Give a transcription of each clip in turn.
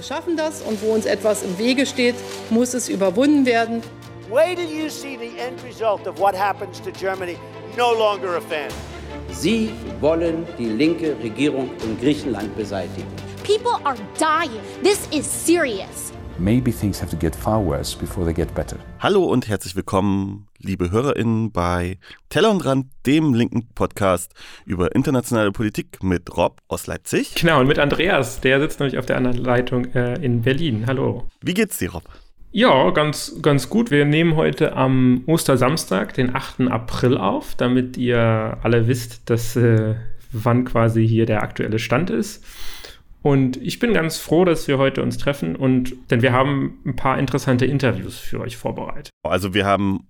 Wir schaffen das und wo uns etwas im Wege steht, muss es überwunden werden. Wait till you see the end result of what happens to Germany. No longer a fan. Sie wollen die linke Regierung in Griechenland beseitigen. People are dying. This is serious. Maybe things have to get far worse before they get better. Hallo und herzlich willkommen, liebe HörerInnen, bei Teller und Rand, dem linken Podcast über internationale Politik mit Rob aus Leipzig. Genau, und mit Andreas, der sitzt nämlich auf der anderen Leitung äh, in Berlin. Hallo. Wie geht's dir, Rob? Ja, ganz, ganz gut. Wir nehmen heute am Ostersamstag, den 8. April auf, damit ihr alle wisst, dass äh, wann quasi hier der aktuelle Stand ist. Und ich bin ganz froh, dass wir heute uns treffen und denn wir haben ein paar interessante Interviews für euch vorbereitet. Also wir haben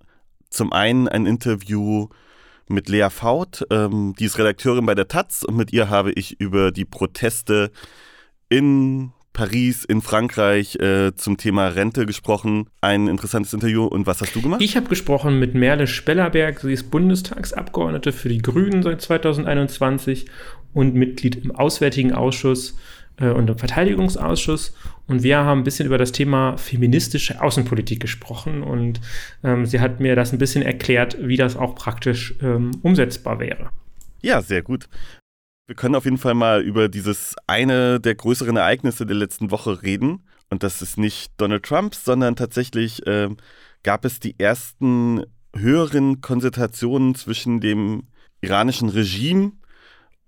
zum einen ein Interview mit Lea Faut, ähm, die ist Redakteurin bei der Taz und mit ihr habe ich über die Proteste in Paris, in Frankreich äh, zum Thema Rente gesprochen. Ein interessantes Interview. Und was hast du gemacht? Ich habe gesprochen mit Merle Spellerberg. Sie ist Bundestagsabgeordnete für die Grünen seit 2021 und Mitglied im Auswärtigen Ausschuss und im Verteidigungsausschuss. Und wir haben ein bisschen über das Thema feministische Außenpolitik gesprochen. Und ähm, sie hat mir das ein bisschen erklärt, wie das auch praktisch ähm, umsetzbar wäre. Ja, sehr gut. Wir können auf jeden Fall mal über dieses eine der größeren Ereignisse der letzten Woche reden. Und das ist nicht Donald Trump, sondern tatsächlich äh, gab es die ersten höheren Konsultationen zwischen dem iranischen Regime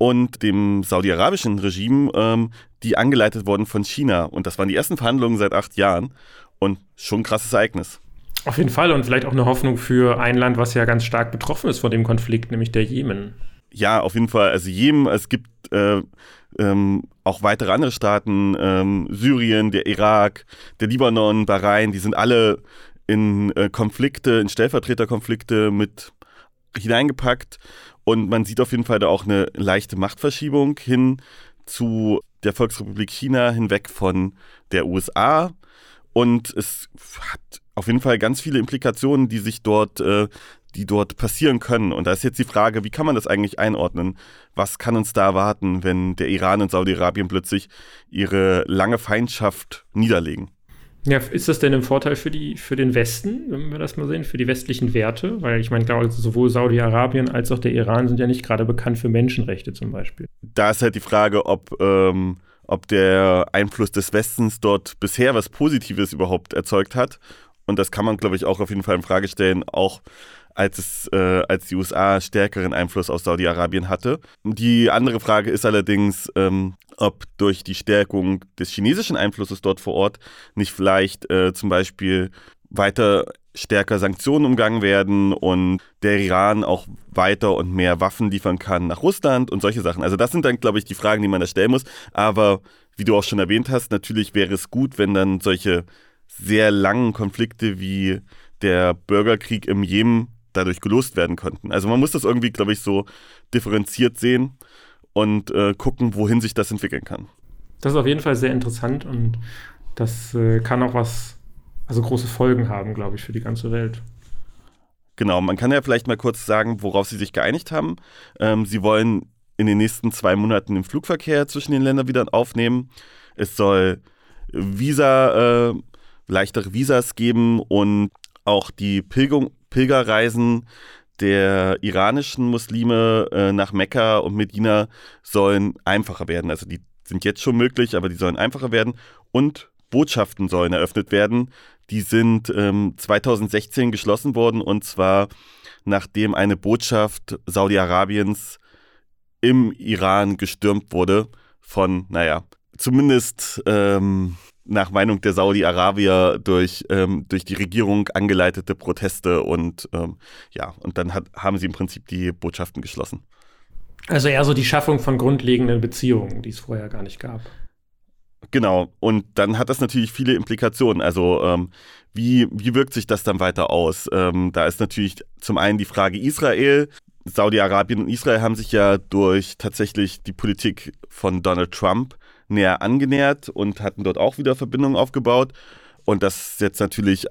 und dem saudi-arabischen Regime, ähm, die angeleitet wurden von China. Und das waren die ersten Verhandlungen seit acht Jahren. Und schon ein krasses Ereignis. Auf jeden Fall und vielleicht auch eine Hoffnung für ein Land, was ja ganz stark betroffen ist von dem Konflikt, nämlich der Jemen ja, auf jeden Fall. Also Jemen, es gibt äh, ähm, auch weitere andere Staaten, ähm, Syrien, der Irak, der Libanon, Bahrain, die sind alle in äh, Konflikte, in Stellvertreterkonflikte mit hineingepackt. Und man sieht auf jeden Fall da auch eine leichte Machtverschiebung hin zu der Volksrepublik China hinweg von der USA. Und es hat auf jeden Fall ganz viele Implikationen, die sich dort äh, die dort passieren können. Und da ist jetzt die Frage, wie kann man das eigentlich einordnen? Was kann uns da erwarten, wenn der Iran und Saudi-Arabien plötzlich ihre lange Feindschaft niederlegen? Ja, ist das denn ein Vorteil für, die, für den Westen, wenn wir das mal sehen, für die westlichen Werte? Weil ich meine, glaube, sowohl Saudi-Arabien als auch der Iran sind ja nicht gerade bekannt für Menschenrechte zum Beispiel. Da ist halt die Frage, ob, ähm, ob der Einfluss des Westens dort bisher was Positives überhaupt erzeugt hat. Und das kann man, glaube ich, auch auf jeden Fall in Frage stellen, auch als, es, äh, als die USA stärkeren Einfluss auf Saudi-Arabien hatte. Die andere Frage ist allerdings, ähm, ob durch die Stärkung des chinesischen Einflusses dort vor Ort nicht vielleicht äh, zum Beispiel weiter stärker Sanktionen umgangen werden und der Iran auch weiter und mehr Waffen liefern kann nach Russland und solche Sachen. Also das sind dann, glaube ich, die Fragen, die man da stellen muss. Aber wie du auch schon erwähnt hast, natürlich wäre es gut, wenn dann solche sehr langen Konflikte wie der Bürgerkrieg im Jemen dadurch gelöst werden könnten. Also man muss das irgendwie, glaube ich, so differenziert sehen und äh, gucken, wohin sich das entwickeln kann. Das ist auf jeden Fall sehr interessant und das äh, kann auch was, also große Folgen haben, glaube ich, für die ganze Welt. Genau, man kann ja vielleicht mal kurz sagen, worauf sie sich geeinigt haben. Ähm, sie wollen in den nächsten zwei Monaten den Flugverkehr zwischen den Ländern wieder aufnehmen. Es soll Visa, äh, leichtere Visas geben und auch die Pilgerung, Pilgerreisen der iranischen Muslime äh, nach Mekka und Medina sollen einfacher werden. Also die sind jetzt schon möglich, aber die sollen einfacher werden. Und Botschaften sollen eröffnet werden. Die sind ähm, 2016 geschlossen worden und zwar nachdem eine Botschaft Saudi-Arabiens im Iran gestürmt wurde von, naja, zumindest ähm, nach Meinung der Saudi-Arabier durch, ähm, durch die Regierung angeleitete Proteste und ähm, ja, und dann hat, haben sie im Prinzip die Botschaften geschlossen. Also eher so die Schaffung von grundlegenden Beziehungen, die es vorher gar nicht gab. Genau, und dann hat das natürlich viele Implikationen. Also ähm, wie, wie wirkt sich das dann weiter aus? Ähm, da ist natürlich zum einen die Frage Israel. Saudi-Arabien und Israel haben sich ja durch tatsächlich die Politik von Donald Trump näher angenähert und hatten dort auch wieder Verbindungen aufgebaut. Und das ist jetzt natürlich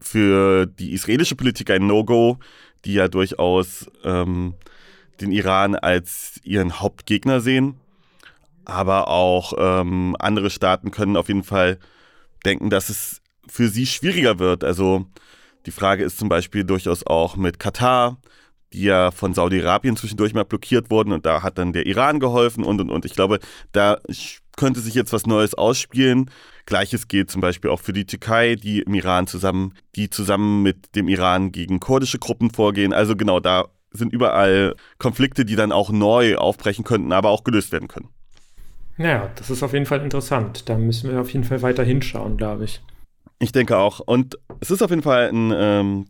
für die israelische Politik ein No-Go, die ja durchaus ähm, den Iran als ihren Hauptgegner sehen. aber auch ähm, andere Staaten können auf jeden Fall denken, dass es für sie schwieriger wird. Also die Frage ist zum Beispiel durchaus auch mit Katar, die ja von Saudi-Arabien zwischendurch mal blockiert wurden und da hat dann der Iran geholfen und und und. Ich glaube, da könnte sich jetzt was Neues ausspielen. Gleiches gilt zum Beispiel auch für die Türkei, die im Iran zusammen, die zusammen mit dem Iran gegen kurdische Gruppen vorgehen. Also genau, da sind überall Konflikte, die dann auch neu aufbrechen könnten, aber auch gelöst werden können. Naja, das ist auf jeden Fall interessant. Da müssen wir auf jeden Fall weiter hinschauen, glaube ich. Ich denke auch. Und es ist auf jeden Fall ein, ähm,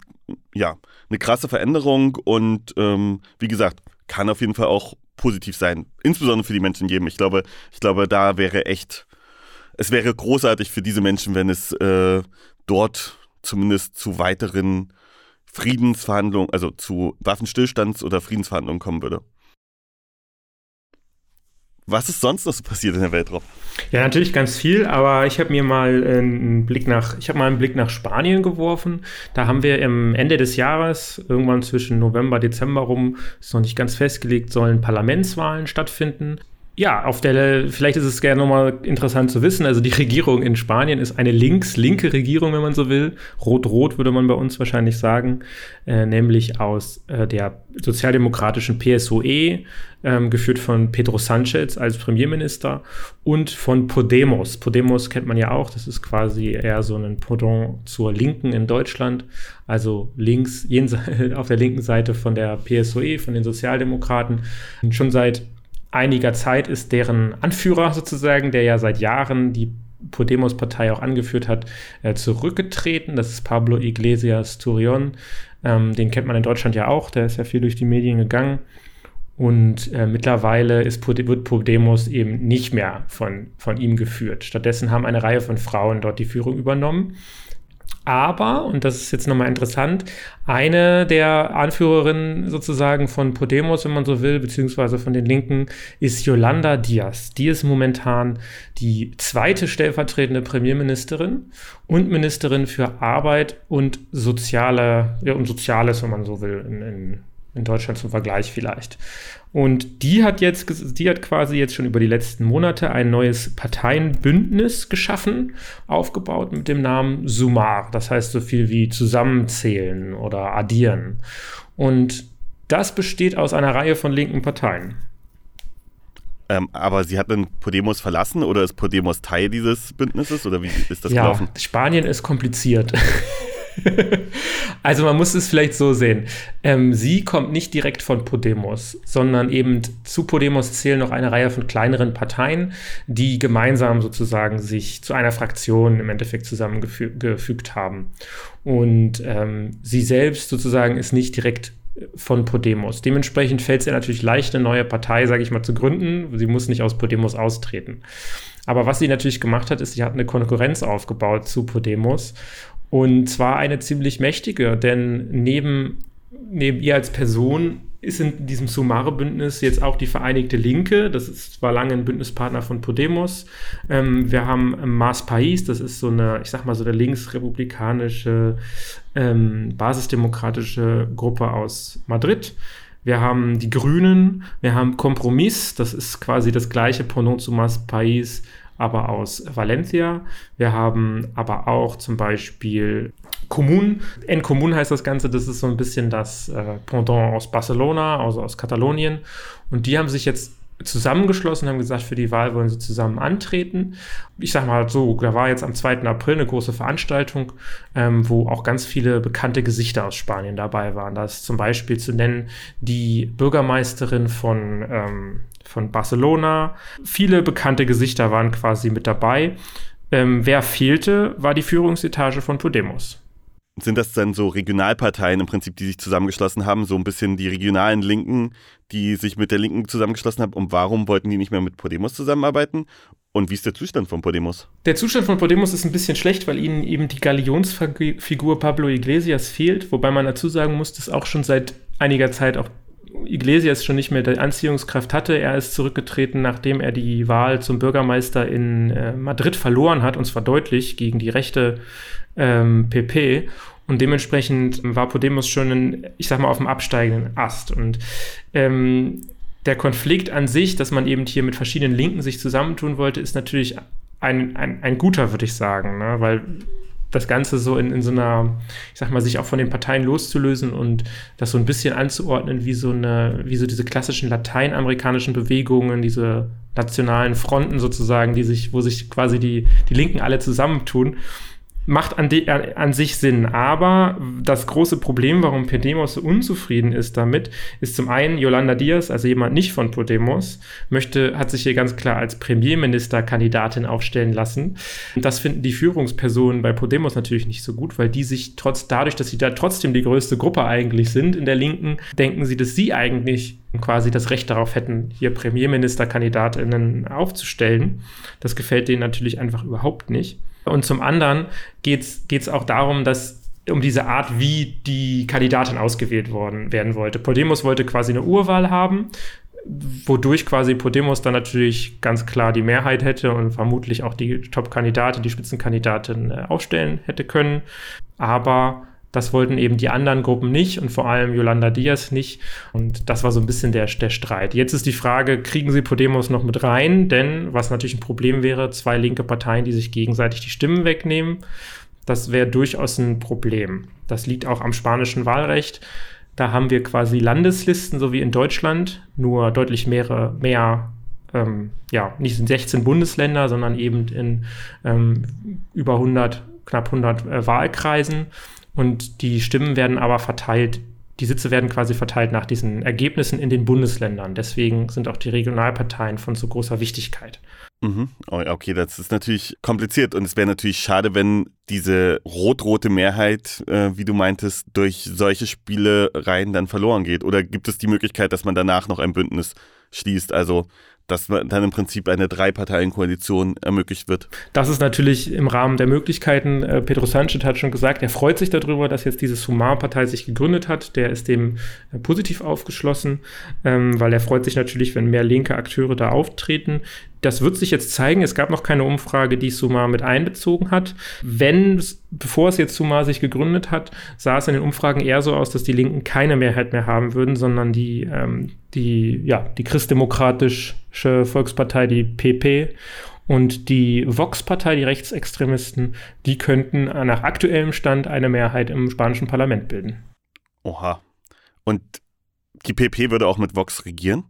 ja, eine krasse Veränderung und ähm, wie gesagt, kann auf jeden Fall auch positiv sein. Insbesondere für die Menschen Jemen. Ich glaube, ich glaube, da wäre echt, es wäre großartig für diese Menschen, wenn es äh, dort zumindest zu weiteren Friedensverhandlungen, also zu Waffenstillstands- oder Friedensverhandlungen kommen würde. Was ist sonst noch so passiert in der Welt, Rob? Ja, natürlich ganz viel, aber ich habe mir mal einen Blick nach, ich habe mal einen Blick nach Spanien geworfen. Da haben wir im Ende des Jahres, irgendwann zwischen November, Dezember rum, ist noch nicht ganz festgelegt, sollen Parlamentswahlen stattfinden. Ja, auf der, vielleicht ist es gerne nochmal interessant zu wissen. Also die Regierung in Spanien ist eine links-linke Regierung, wenn man so will. Rot-Rot würde man bei uns wahrscheinlich sagen, äh, nämlich aus äh, der sozialdemokratischen PSOE, ähm, geführt von Pedro Sanchez als Premierminister und von Podemos. Podemos kennt man ja auch, das ist quasi eher so ein Pendant zur Linken in Deutschland, also links, auf der linken Seite von der PSOE, von den Sozialdemokraten. Schon seit einiger Zeit ist deren Anführer sozusagen, der ja seit Jahren die Podemos-Partei auch angeführt hat, äh, zurückgetreten. Das ist Pablo Iglesias Turion. Ähm, den kennt man in Deutschland ja auch, der ist ja viel durch die Medien gegangen. Und äh, mittlerweile ist, wird Podemos eben nicht mehr von, von ihm geführt. Stattdessen haben eine Reihe von Frauen dort die Führung übernommen. Aber, und das ist jetzt nochmal interessant, eine der Anführerinnen sozusagen von Podemos, wenn man so will, beziehungsweise von den Linken, ist Yolanda Diaz. Die ist momentan die zweite stellvertretende Premierministerin und Ministerin für Arbeit und Soziale, ja, und Soziales, wenn man so will, in, in, in Deutschland zum Vergleich vielleicht. Und die hat jetzt, die hat quasi jetzt schon über die letzten Monate ein neues Parteienbündnis geschaffen, aufgebaut mit dem Namen Sumar. Das heißt so viel wie zusammenzählen oder addieren. Und das besteht aus einer Reihe von linken Parteien. Ähm, aber sie hat dann Podemos verlassen oder ist Podemos Teil dieses Bündnisses oder wie ist das ja, gelaufen? Spanien ist kompliziert. also man muss es vielleicht so sehen. Ähm, sie kommt nicht direkt von Podemos, sondern eben zu Podemos zählen noch eine Reihe von kleineren Parteien, die gemeinsam sozusagen sich zu einer Fraktion im Endeffekt zusammengefügt haben. Und ähm, sie selbst sozusagen ist nicht direkt von Podemos. Dementsprechend fällt es ihr natürlich leicht, eine neue Partei, sage ich mal, zu gründen. Sie muss nicht aus Podemos austreten. Aber was sie natürlich gemacht hat, ist, sie hat eine Konkurrenz aufgebaut zu Podemos und zwar eine ziemlich mächtige, denn neben, neben ihr als Person ist in diesem Sumare-Bündnis jetzt auch die Vereinigte Linke. Das ist, war lange ein Bündnispartner von Podemos. Ähm, wir haben Mas Pais, das ist so eine, ich sag mal, so eine linksrepublikanische, ähm, basisdemokratische Gruppe aus Madrid. Wir haben die Grünen, wir haben Kompromiss, das ist quasi das gleiche Pendant zu Mas Pais, aber aus Valencia. Wir haben aber auch zum Beispiel Commun. En Commun heißt das Ganze, das ist so ein bisschen das äh, Pendant aus Barcelona, also aus Katalonien. Und die haben sich jetzt zusammengeschlossen, haben gesagt, für die Wahl wollen sie zusammen antreten. Ich sag mal so, da war jetzt am 2. April eine große Veranstaltung, ähm, wo auch ganz viele bekannte Gesichter aus Spanien dabei waren. Da ist zum Beispiel zu nennen die Bürgermeisterin von ähm, von Barcelona. Viele bekannte Gesichter waren quasi mit dabei. Ähm, wer fehlte, war die Führungsetage von Podemos. Sind das dann so Regionalparteien im Prinzip, die sich zusammengeschlossen haben, so ein bisschen die regionalen Linken, die sich mit der Linken zusammengeschlossen haben? Und warum wollten die nicht mehr mit Podemos zusammenarbeiten? Und wie ist der Zustand von Podemos? Der Zustand von Podemos ist ein bisschen schlecht, weil ihnen eben die Galionsfigur Pablo Iglesias fehlt, wobei man dazu sagen muss, dass auch schon seit einiger Zeit auch Iglesias schon nicht mehr die Anziehungskraft hatte. Er ist zurückgetreten, nachdem er die Wahl zum Bürgermeister in äh, Madrid verloren hat, und zwar deutlich gegen die rechte ähm, PP. Und dementsprechend war Podemos schon, in, ich sag mal, auf dem absteigenden Ast. Und ähm, der Konflikt an sich, dass man eben hier mit verschiedenen Linken sich zusammentun wollte, ist natürlich ein, ein, ein guter, würde ich sagen, ne? weil das Ganze so in, in so einer, ich sag mal, sich auch von den Parteien loszulösen und das so ein bisschen anzuordnen, wie so eine, wie so diese klassischen lateinamerikanischen Bewegungen, diese nationalen Fronten sozusagen, die sich, wo sich quasi die, die Linken alle zusammentun macht an, de, an, sich Sinn. Aber das große Problem, warum Podemos so unzufrieden ist damit, ist zum einen Yolanda Diaz, also jemand nicht von Podemos, möchte, hat sich hier ganz klar als Premierministerkandidatin aufstellen lassen. Das finden die Führungspersonen bei Podemos natürlich nicht so gut, weil die sich trotz dadurch, dass sie da trotzdem die größte Gruppe eigentlich sind in der Linken, denken sie, dass sie eigentlich quasi das Recht darauf hätten, hier Premierministerkandidatinnen aufzustellen. Das gefällt denen natürlich einfach überhaupt nicht. Und zum anderen geht es auch darum, dass um diese Art, wie die Kandidatin ausgewählt worden werden wollte. Podemos wollte quasi eine Urwahl haben, wodurch quasi Podemos dann natürlich ganz klar die Mehrheit hätte und vermutlich auch die Top-Kandidatin, die Spitzenkandidatin äh, aufstellen hätte können. Aber das wollten eben die anderen Gruppen nicht und vor allem Yolanda Diaz nicht. Und das war so ein bisschen der, der Streit. Jetzt ist die Frage, kriegen sie Podemos noch mit rein? Denn was natürlich ein Problem wäre, zwei linke Parteien, die sich gegenseitig die Stimmen wegnehmen, das wäre durchaus ein Problem. Das liegt auch am spanischen Wahlrecht. Da haben wir quasi Landeslisten, so wie in Deutschland, nur deutlich mehr, mehr ähm, ja, nicht in 16 Bundesländer, sondern eben in ähm, über 100, knapp 100 äh, Wahlkreisen. Und die Stimmen werden aber verteilt, die Sitze werden quasi verteilt nach diesen Ergebnissen in den Bundesländern. Deswegen sind auch die Regionalparteien von so großer Wichtigkeit. Mhm. Oh, okay, das ist natürlich kompliziert und es wäre natürlich schade, wenn diese rot-rote Mehrheit, äh, wie du meintest, durch solche Spielereien dann verloren geht. Oder gibt es die Möglichkeit, dass man danach noch ein Bündnis schließt? Also dass dann im Prinzip eine Drei-Parteien-Koalition ermöglicht wird. Das ist natürlich im Rahmen der Möglichkeiten. Äh, Pedro Sanchez hat schon gesagt, er freut sich darüber, dass jetzt diese Sumar-Partei sich gegründet hat. Der ist dem äh, positiv aufgeschlossen, ähm, weil er freut sich natürlich, wenn mehr linke Akteure da auftreten. Das wird sich jetzt zeigen. Es gab noch keine Umfrage, die Sumar mit einbezogen hat. Wenn, bevor es jetzt Sumar sich gegründet hat, sah es in den Umfragen eher so aus, dass die Linken keine Mehrheit mehr haben würden, sondern die, ähm, die, ja, die christdemokratische Volkspartei, die PP und die Vox-Partei, die Rechtsextremisten, die könnten nach aktuellem Stand eine Mehrheit im spanischen Parlament bilden. Oha. Und die PP würde auch mit Vox regieren?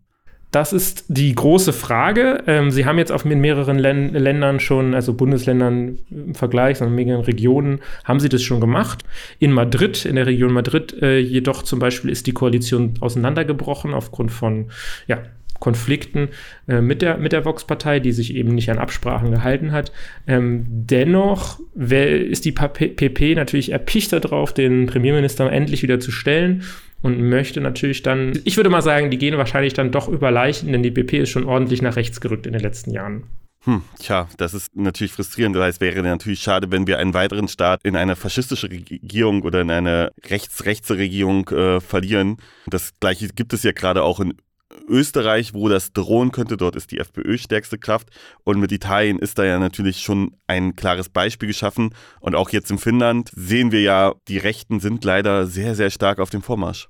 Das ist die große Frage. Ähm, Sie haben jetzt auf in mehreren Län Ländern schon, also Bundesländern im Vergleich, sondern in mehreren Regionen, haben Sie das schon gemacht. In Madrid, in der Region Madrid äh, jedoch zum Beispiel ist die Koalition auseinandergebrochen aufgrund von ja, Konflikten äh, mit der, mit der Vox-Partei, die sich eben nicht an Absprachen gehalten hat. Ähm, dennoch ist die PP natürlich erpicht darauf, den Premierminister endlich wieder zu stellen und möchte natürlich dann, ich würde mal sagen, die gehen wahrscheinlich dann doch über Leichen, denn die BP ist schon ordentlich nach rechts gerückt in den letzten Jahren. Hm, tja, das ist natürlich frustrierend. Das heißt, wäre natürlich schade, wenn wir einen weiteren Staat in eine faschistische Regierung oder in eine rechts-rechtse Regierung äh, verlieren. Das gleiche gibt es ja gerade auch in Österreich, wo das drohen könnte. Dort ist die FPÖ stärkste Kraft. Und mit Italien ist da ja natürlich schon ein klares Beispiel geschaffen. Und auch jetzt in Finnland sehen wir ja, die Rechten sind leider sehr, sehr stark auf dem Vormarsch.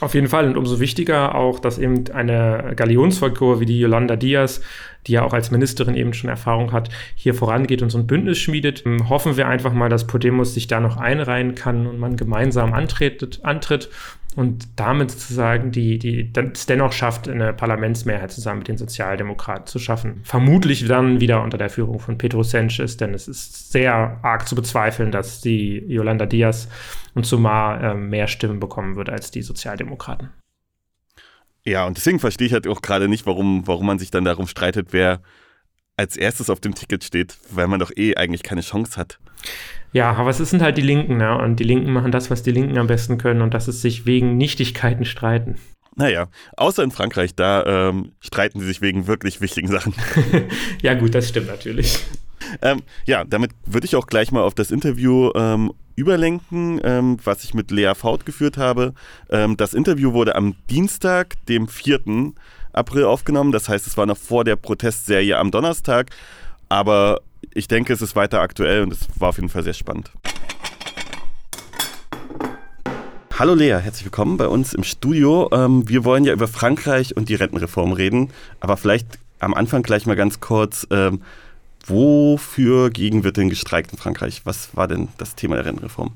Auf jeden Fall und umso wichtiger auch, dass eben eine Galionsfigur wie die Yolanda Diaz, die ja auch als Ministerin eben schon Erfahrung hat, hier vorangeht und so ein Bündnis schmiedet. Ähm, hoffen wir einfach mal, dass Podemos sich da noch einreihen kann und man gemeinsam antritt, antritt und damit sozusagen die, die es dennoch schafft, eine Parlamentsmehrheit zusammen mit den Sozialdemokraten zu schaffen. Vermutlich dann wieder unter der Führung von Pedro Sanchez, denn es ist sehr arg zu bezweifeln, dass die Yolanda Diaz und Sumar äh, mehr Stimmen bekommen wird als die Sozialdemokraten. Ja, und deswegen verstehe ich halt auch gerade nicht, warum, warum man sich dann darum streitet, wer als erstes auf dem Ticket steht, weil man doch eh eigentlich keine Chance hat. Ja, aber es sind halt die Linken, ne? Und die Linken machen das, was die Linken am besten können, und das ist sich wegen Nichtigkeiten streiten. Naja, außer in Frankreich, da ähm, streiten sie sich wegen wirklich wichtigen Sachen. ja, gut, das stimmt natürlich. Ähm, ja, damit würde ich auch gleich mal auf das Interview ähm, überlenken, ähm, was ich mit Lea Faut geführt habe. Ähm, das Interview wurde am Dienstag, dem 4. April aufgenommen. Das heißt, es war noch vor der Protestserie am Donnerstag. Aber ich denke, es ist weiter aktuell und es war auf jeden Fall sehr spannend. Hallo Lea, herzlich willkommen bei uns im Studio. Ähm, wir wollen ja über Frankreich und die Rentenreform reden, aber vielleicht am Anfang gleich mal ganz kurz, ähm, wofür gegen wird denn gestreikt in Frankreich? Was war denn das Thema der Rentenreform?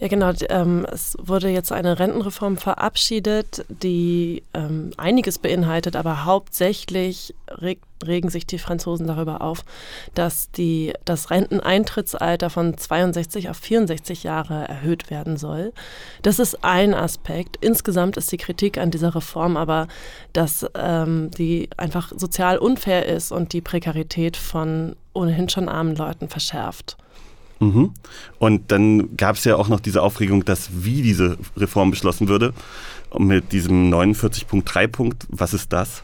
Ja, genau. Ähm, es wurde jetzt eine Rentenreform verabschiedet, die ähm, einiges beinhaltet, aber hauptsächlich reg regen sich die Franzosen darüber auf, dass die, das Renteneintrittsalter von 62 auf 64 Jahre erhöht werden soll. Das ist ein Aspekt. Insgesamt ist die Kritik an dieser Reform aber, dass ähm, die einfach sozial unfair ist und die Prekarität von ohnehin schon armen Leuten verschärft. Mhm. Und dann gab es ja auch noch diese Aufregung, dass wie diese Reform beschlossen würde. Mit diesem 49.3 Punkt. Was ist das?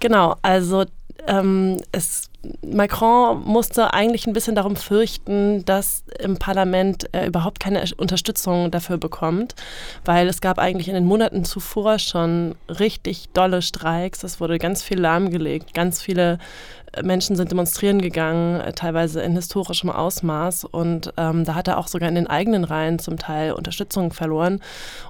Genau, also ähm, es, Macron musste eigentlich ein bisschen darum fürchten, dass im Parlament er überhaupt keine Unterstützung dafür bekommt, weil es gab eigentlich in den Monaten zuvor schon richtig dolle Streiks. Es wurde ganz viel lahmgelegt, ganz viele Menschen sind demonstrieren gegangen, äh, teilweise in historischem Ausmaß. Und ähm, da hat er auch sogar in den eigenen Reihen zum Teil Unterstützung verloren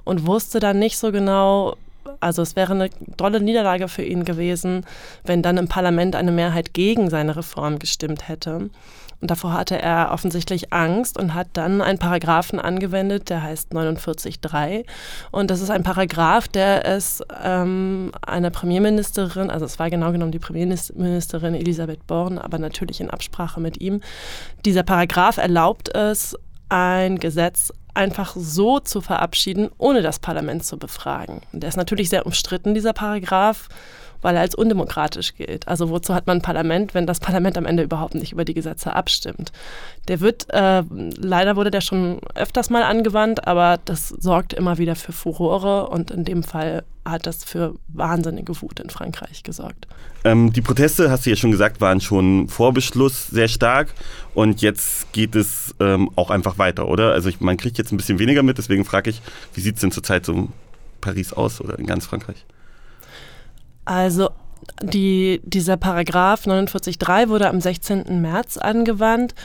und wusste dann nicht so genau, also es wäre eine tolle Niederlage für ihn gewesen, wenn dann im Parlament eine Mehrheit gegen seine Reform gestimmt hätte. Und davor hatte er offensichtlich Angst und hat dann einen Paragraphen angewendet, der heißt 49.3. Und das ist ein Paragraph, der es ähm, einer Premierministerin, also es war genau genommen die Premierministerin Elisabeth Born, aber natürlich in Absprache mit ihm, dieser Paragraph erlaubt es, ein Gesetz einfach so zu verabschieden, ohne das Parlament zu befragen. Der ist natürlich sehr umstritten, dieser Paragraph weil er als undemokratisch gilt. Also wozu hat man ein Parlament, wenn das Parlament am Ende überhaupt nicht über die Gesetze abstimmt? Der wird, äh, leider wurde der schon öfters mal angewandt, aber das sorgt immer wieder für Furore und in dem Fall hat das für wahnsinnige Wut in Frankreich gesorgt. Ähm, die Proteste, hast du ja schon gesagt, waren schon vor Beschluss sehr stark und jetzt geht es ähm, auch einfach weiter, oder? Also ich, man kriegt jetzt ein bisschen weniger mit, deswegen frage ich, wie sieht es denn zurzeit so in Paris aus oder in ganz Frankreich? Also die, dieser Paragraph 49.3 wurde am 16. März angewandt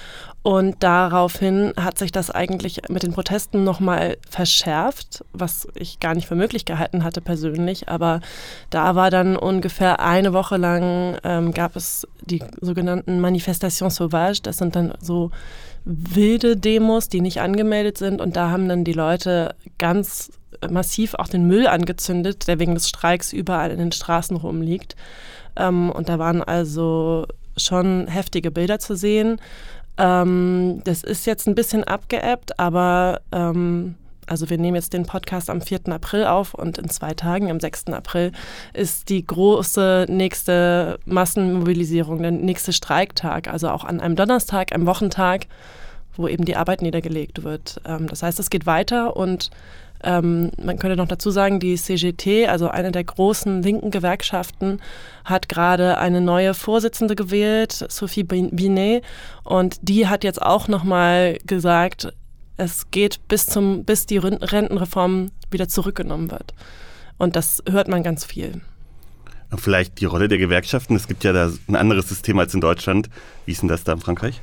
und daraufhin hat sich das eigentlich mit den Protesten nochmal verschärft, was ich gar nicht für möglich gehalten hatte persönlich. Aber da war dann ungefähr eine Woche lang, ähm, gab es die sogenannten Manifestations Sauvages. Das sind dann so wilde Demos, die nicht angemeldet sind. Und da haben dann die Leute ganz massiv auch den Müll angezündet, der wegen des Streiks überall in den Straßen rumliegt. Ähm, und da waren also schon heftige Bilder zu sehen. Ähm, das ist jetzt ein bisschen abgeebbt, aber ähm, also wir nehmen jetzt den Podcast am 4. April auf und in zwei Tagen, am 6. April, ist die große nächste Massenmobilisierung, der nächste Streiktag, also auch an einem Donnerstag, einem Wochentag, wo eben die Arbeit niedergelegt wird. Ähm, das heißt, es geht weiter und ähm, man könnte noch dazu sagen, die CGT, also eine der großen linken Gewerkschaften, hat gerade eine neue Vorsitzende gewählt, Sophie Binet, und die hat jetzt auch nochmal gesagt, es geht bis zum, bis die Rentenreform wieder zurückgenommen wird. Und das hört man ganz viel. Vielleicht die Rolle der Gewerkschaften. Es gibt ja da ein anderes System als in Deutschland. Wie ist denn das da in Frankreich?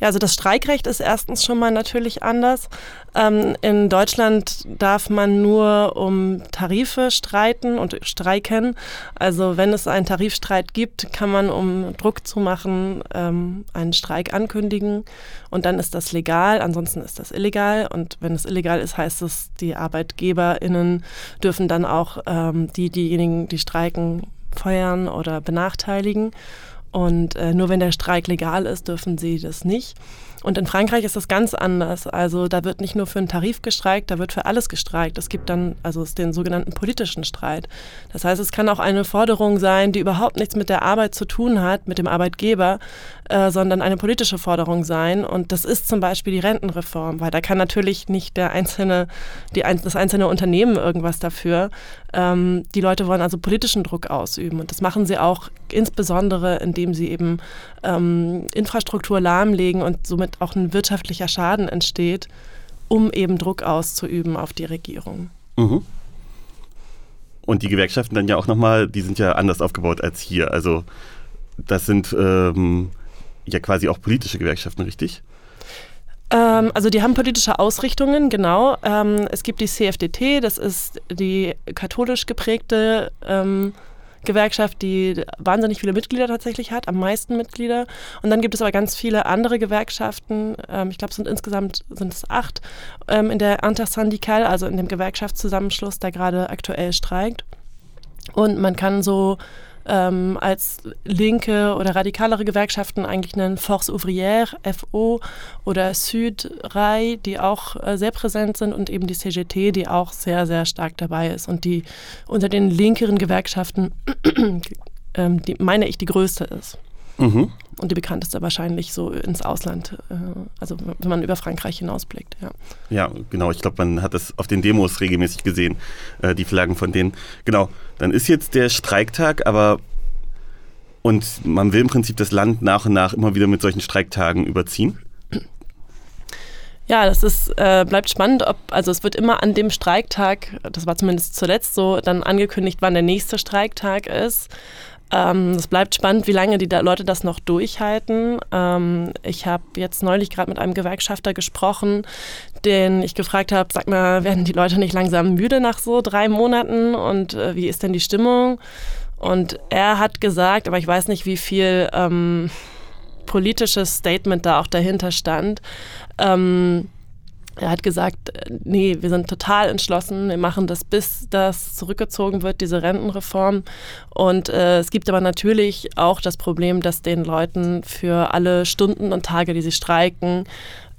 Ja, also das Streikrecht ist erstens schon mal natürlich anders. Ähm, in Deutschland darf man nur um Tarife streiten und streiken. Also wenn es einen Tarifstreit gibt, kann man, um Druck zu machen, ähm, einen Streik ankündigen und dann ist das legal. Ansonsten ist das illegal und wenn es illegal ist, heißt es, die ArbeitgeberInnen dürfen dann auch ähm, die, diejenigen, die streiken, feuern oder benachteiligen. Und äh, nur wenn der Streik legal ist, dürfen sie das nicht. Und in Frankreich ist das ganz anders. Also da wird nicht nur für einen Tarif gestreikt, da wird für alles gestreikt. Es gibt dann also den sogenannten politischen Streit. Das heißt, es kann auch eine Forderung sein, die überhaupt nichts mit der Arbeit zu tun hat, mit dem Arbeitgeber, äh, sondern eine politische Forderung sein. Und das ist zum Beispiel die Rentenreform, weil da kann natürlich nicht der einzelne, die, das einzelne Unternehmen irgendwas dafür. Ähm, die Leute wollen also politischen Druck ausüben. Und das machen sie auch insbesondere, indem sie eben ähm, Infrastruktur lahmlegen und somit auch ein wirtschaftlicher Schaden entsteht, um eben Druck auszuüben auf die Regierung. Mhm. Und die Gewerkschaften dann ja auch nochmal, die sind ja anders aufgebaut als hier. Also das sind ähm, ja quasi auch politische Gewerkschaften, richtig? Ähm, also die haben politische Ausrichtungen, genau. Ähm, es gibt die CFDT, das ist die katholisch geprägte ähm, Gewerkschaft, die wahnsinnig viele Mitglieder tatsächlich hat, am meisten Mitglieder. Und dann gibt es aber ganz viele andere Gewerkschaften, ähm, ich glaube, es sind insgesamt sind es acht, ähm, in der Intersyndical, also in dem Gewerkschaftszusammenschluss, der gerade aktuell streikt. Und man kann so ähm, als linke oder radikalere Gewerkschaften eigentlich nennen Force Ouvrière, FO oder Sud Rai, die auch äh, sehr präsent sind und eben die CGT, die auch sehr, sehr stark dabei ist und die unter den linkeren Gewerkschaften, ähm, die, meine ich, die größte ist. Mhm. Und die bekannteste wahrscheinlich so ins Ausland, äh, also wenn man über Frankreich hinausblickt. Ja, ja genau. Ich glaube, man hat das auf den Demos regelmäßig gesehen, äh, die Flaggen von denen. Genau, dann ist jetzt der Streiktag, aber und man will im Prinzip das Land nach und nach immer wieder mit solchen Streiktagen überziehen. Ja, das ist, äh, bleibt spannend, ob, also es wird immer an dem Streiktag, das war zumindest zuletzt so, dann angekündigt, wann der nächste Streiktag ist. Ähm, es bleibt spannend, wie lange die da Leute das noch durchhalten. Ähm, ich habe jetzt neulich gerade mit einem Gewerkschafter gesprochen, den ich gefragt habe, sag mal, werden die Leute nicht langsam müde nach so drei Monaten und äh, wie ist denn die Stimmung? Und er hat gesagt, aber ich weiß nicht, wie viel ähm, politisches Statement da auch dahinter stand. Ähm, er hat gesagt, äh, nee, wir sind total entschlossen, wir machen das, bis das zurückgezogen wird, diese Rentenreform. Und äh, es gibt aber natürlich auch das Problem, dass den Leuten für alle Stunden und Tage, die sie streiken,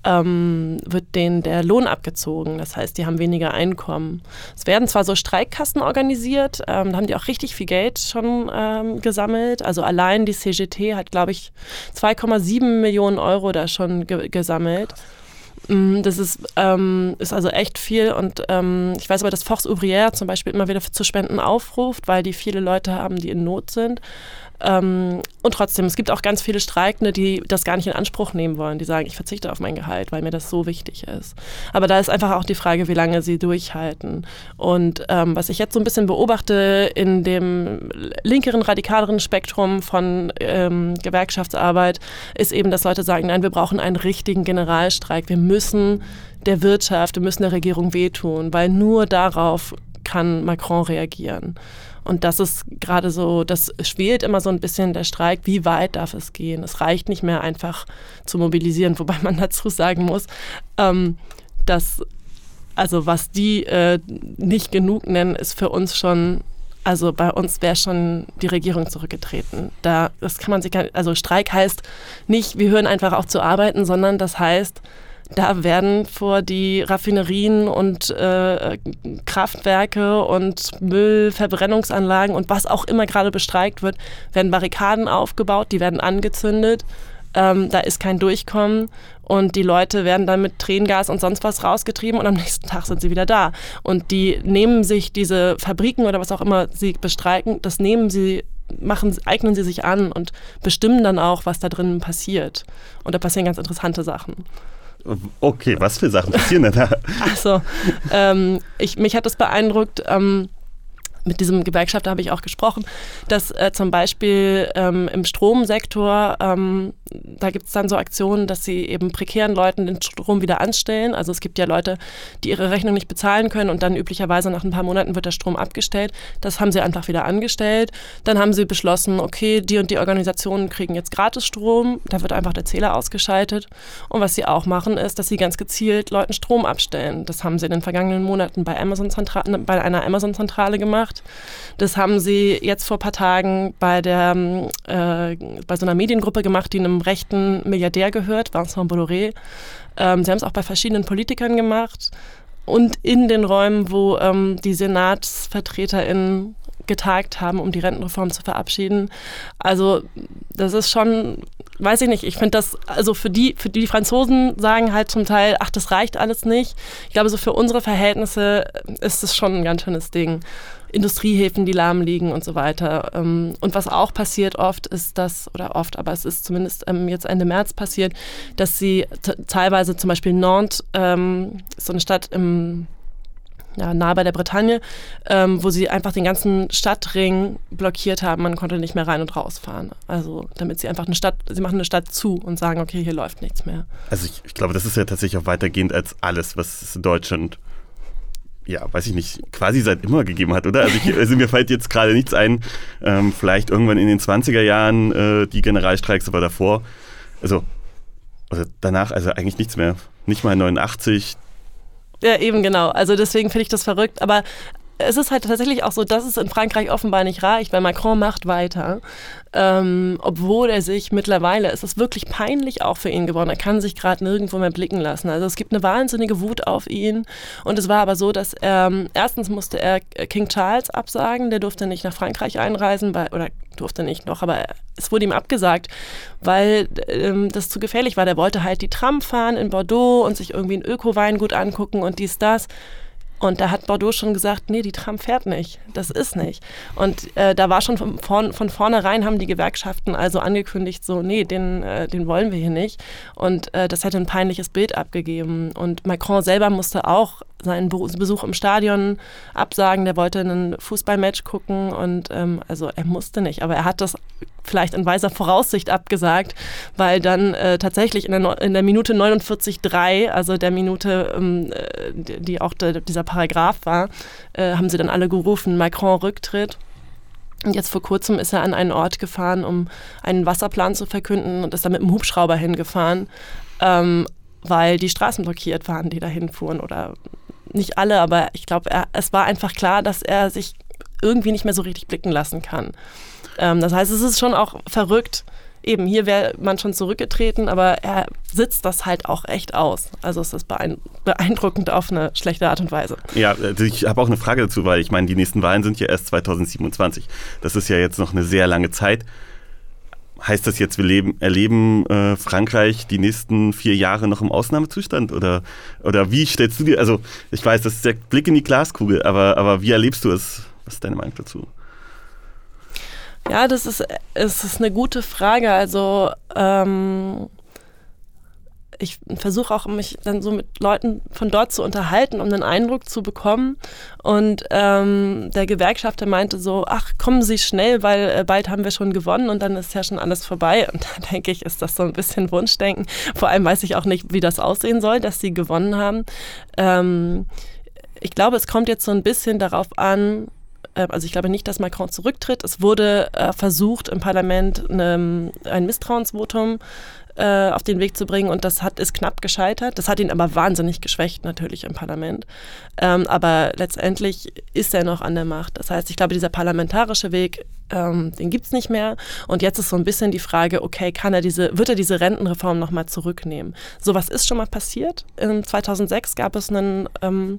ähm, wird denen der Lohn abgezogen. Das heißt, die haben weniger Einkommen. Es werden zwar so Streikkassen organisiert, ähm, da haben die auch richtig viel Geld schon ähm, gesammelt. Also allein die CGT hat, glaube ich, 2,7 Millionen Euro da schon ge gesammelt. Mm, das ist, ähm, ist also echt viel und ähm, ich weiß aber, dass Force Ouvrière zum Beispiel immer wieder zu Spenden aufruft, weil die viele Leute haben, die in Not sind. Ähm, und trotzdem, es gibt auch ganz viele Streikende, die das gar nicht in Anspruch nehmen wollen, die sagen, ich verzichte auf mein Gehalt, weil mir das so wichtig ist. Aber da ist einfach auch die Frage, wie lange sie durchhalten. Und ähm, was ich jetzt so ein bisschen beobachte in dem linkeren, radikaleren Spektrum von ähm, Gewerkschaftsarbeit, ist eben, dass Leute sagen, nein, wir brauchen einen richtigen Generalstreik. Wir müssen der Wirtschaft, wir müssen der Regierung wehtun, weil nur darauf kann Macron reagieren. Und das ist gerade so, das schwelt immer so ein bisschen der Streik, wie weit darf es gehen? Es reicht nicht mehr einfach zu mobilisieren, wobei man dazu sagen muss, ähm, dass, also was die äh, nicht genug nennen, ist für uns schon also bei uns wäre schon die Regierung zurückgetreten. Da, das kann man sich gar nicht, also Streik heißt nicht, wir hören einfach auf zu arbeiten, sondern das heißt, da werden vor die Raffinerien und äh, Kraftwerke und Müllverbrennungsanlagen und was auch immer gerade bestreikt wird, werden Barrikaden aufgebaut, die werden angezündet. Ähm, da ist kein Durchkommen und die Leute werden dann mit Tränengas und sonst was rausgetrieben und am nächsten Tag sind sie wieder da. Und die nehmen sich diese Fabriken oder was auch immer sie bestreiken, das nehmen sie machen, eignen sie sich an und bestimmen dann auch, was da drinnen passiert. Und da passieren ganz interessante Sachen. Okay, was für Sachen passieren denn da? Also, ähm, ich, mich hat das beeindruckt. Ähm, mit diesem Gewerkschafter habe ich auch gesprochen, dass äh, zum Beispiel ähm, im Stromsektor, ähm, da gibt es dann so Aktionen, dass sie eben prekären Leuten den Strom wieder anstellen. Also es gibt ja Leute, die ihre Rechnung nicht bezahlen können und dann üblicherweise nach ein paar Monaten wird der Strom abgestellt. Das haben sie einfach wieder angestellt. Dann haben sie beschlossen, okay, die und die Organisationen kriegen jetzt gratis Strom. Da wird einfach der Zähler ausgeschaltet. Und was sie auch machen, ist, dass sie ganz gezielt Leuten Strom abstellen. Das haben sie in den vergangenen Monaten bei, Amazon bei einer Amazon-Zentrale gemacht gemacht. Das haben sie jetzt vor ein paar Tagen bei, der, äh, bei so einer Mediengruppe gemacht, die einem rechten Milliardär gehört, Vincent Bolloré. Ähm, sie haben es auch bei verschiedenen Politikern gemacht und in den Räumen, wo ähm, die SenatsvertreterInnen getagt haben, um die Rentenreform zu verabschieden. Also das ist schon, weiß ich nicht, ich finde das, also für die, für die Franzosen sagen halt zum Teil, ach, das reicht alles nicht. Ich glaube, so für unsere Verhältnisse ist es schon ein ganz schönes Ding. Industriehäfen, die lahm liegen und so weiter. Ähm, und was auch passiert oft ist, dass, oder oft, aber es ist zumindest ähm, jetzt Ende März passiert, dass sie teilweise zum Beispiel Nantes, ähm, so eine Stadt im ja, nahe bei der Bretagne, ähm, wo sie einfach den ganzen Stadtring blockiert haben. Man konnte nicht mehr rein und rausfahren. Also damit sie einfach eine Stadt, sie machen eine Stadt zu und sagen, okay, hier läuft nichts mehr. Also ich, ich glaube, das ist ja tatsächlich auch weitergehend als alles, was Deutschland ja, weiß ich nicht, quasi seit immer gegeben hat, oder? Also, ich, also mir fällt jetzt gerade nichts ein, ähm, vielleicht irgendwann in den 20er Jahren äh, die Generalstreiks, aber davor, also, also danach, also eigentlich nichts mehr. Nicht mal 89, ja, eben genau. Also deswegen finde ich das verrückt. Aber es ist halt tatsächlich auch so, dass es in Frankreich offenbar nicht reicht, weil Macron macht weiter. Ähm, obwohl er sich mittlerweile, es ist wirklich peinlich auch für ihn geworden, er kann sich gerade nirgendwo mehr blicken lassen. Also es gibt eine wahnsinnige Wut auf ihn. Und es war aber so, dass ähm, erstens musste er King Charles absagen, der durfte nicht nach Frankreich einreisen, weil, oder durfte nicht noch, aber es wurde ihm abgesagt, weil ähm, das zu gefährlich war. Der wollte halt die Tram fahren in Bordeaux und sich irgendwie ein Öko-Weingut angucken und dies, das. Und da hat Bordeaux schon gesagt, nee, die Tram fährt nicht. Das ist nicht. Und äh, da war schon von, von, von vornherein, haben die Gewerkschaften also angekündigt, so, nee, den, äh, den wollen wir hier nicht. Und äh, das hätte ein peinliches Bild abgegeben. Und Macron selber musste auch seinen Besuch im Stadion absagen. Der wollte ein Fußballmatch gucken und ähm, also er musste nicht, aber er hat das vielleicht in weiser Voraussicht abgesagt, weil dann äh, tatsächlich in der, in der Minute 49,3, also der Minute, ähm, äh, die auch de, dieser Paragraph war, äh, haben sie dann alle gerufen, Macron Rücktritt. Und jetzt vor kurzem ist er an einen Ort gefahren, um einen Wasserplan zu verkünden und ist dann mit einem Hubschrauber hingefahren, ähm, weil die Straßen blockiert waren, die dahin fuhren oder nicht alle, aber ich glaube, es war einfach klar, dass er sich irgendwie nicht mehr so richtig blicken lassen kann. Ähm, das heißt, es ist schon auch verrückt. Eben, hier wäre man schon zurückgetreten, aber er sitzt das halt auch echt aus. Also es ist beeindruckend auf eine schlechte Art und Weise. Ja, also ich habe auch eine Frage dazu, weil ich meine, die nächsten Wahlen sind ja erst 2027. Das ist ja jetzt noch eine sehr lange Zeit. Heißt das jetzt, wir leben, erleben äh, Frankreich die nächsten vier Jahre noch im Ausnahmezustand? Oder, oder wie stellst du dir, also ich weiß, das ist der Blick in die Glaskugel, aber, aber wie erlebst du es? Was ist deine Meinung dazu? Ja, das ist, es ist eine gute Frage. Also ähm, ich versuche auch, mich dann so mit Leuten von dort zu unterhalten, um einen Eindruck zu bekommen. Und ähm, der Gewerkschafter meinte so, ach, kommen Sie schnell, weil äh, bald haben wir schon gewonnen und dann ist ja schon alles vorbei. Und da denke ich, ist das so ein bisschen Wunschdenken. Vor allem weiß ich auch nicht, wie das aussehen soll, dass Sie gewonnen haben. Ähm, ich glaube, es kommt jetzt so ein bisschen darauf an, also ich glaube nicht, dass Macron zurücktritt. Es wurde äh, versucht im Parlament eine, ein Misstrauensvotum äh, auf den Weg zu bringen und das hat, ist knapp gescheitert. Das hat ihn aber wahnsinnig geschwächt natürlich im Parlament. Ähm, aber letztendlich ist er noch an der Macht. Das heißt, ich glaube, dieser parlamentarische Weg, ähm, den gibt es nicht mehr. Und jetzt ist so ein bisschen die Frage, okay, kann er diese, wird er diese Rentenreform nochmal zurücknehmen? Sowas ist schon mal passiert. In 2006 gab es einen ähm,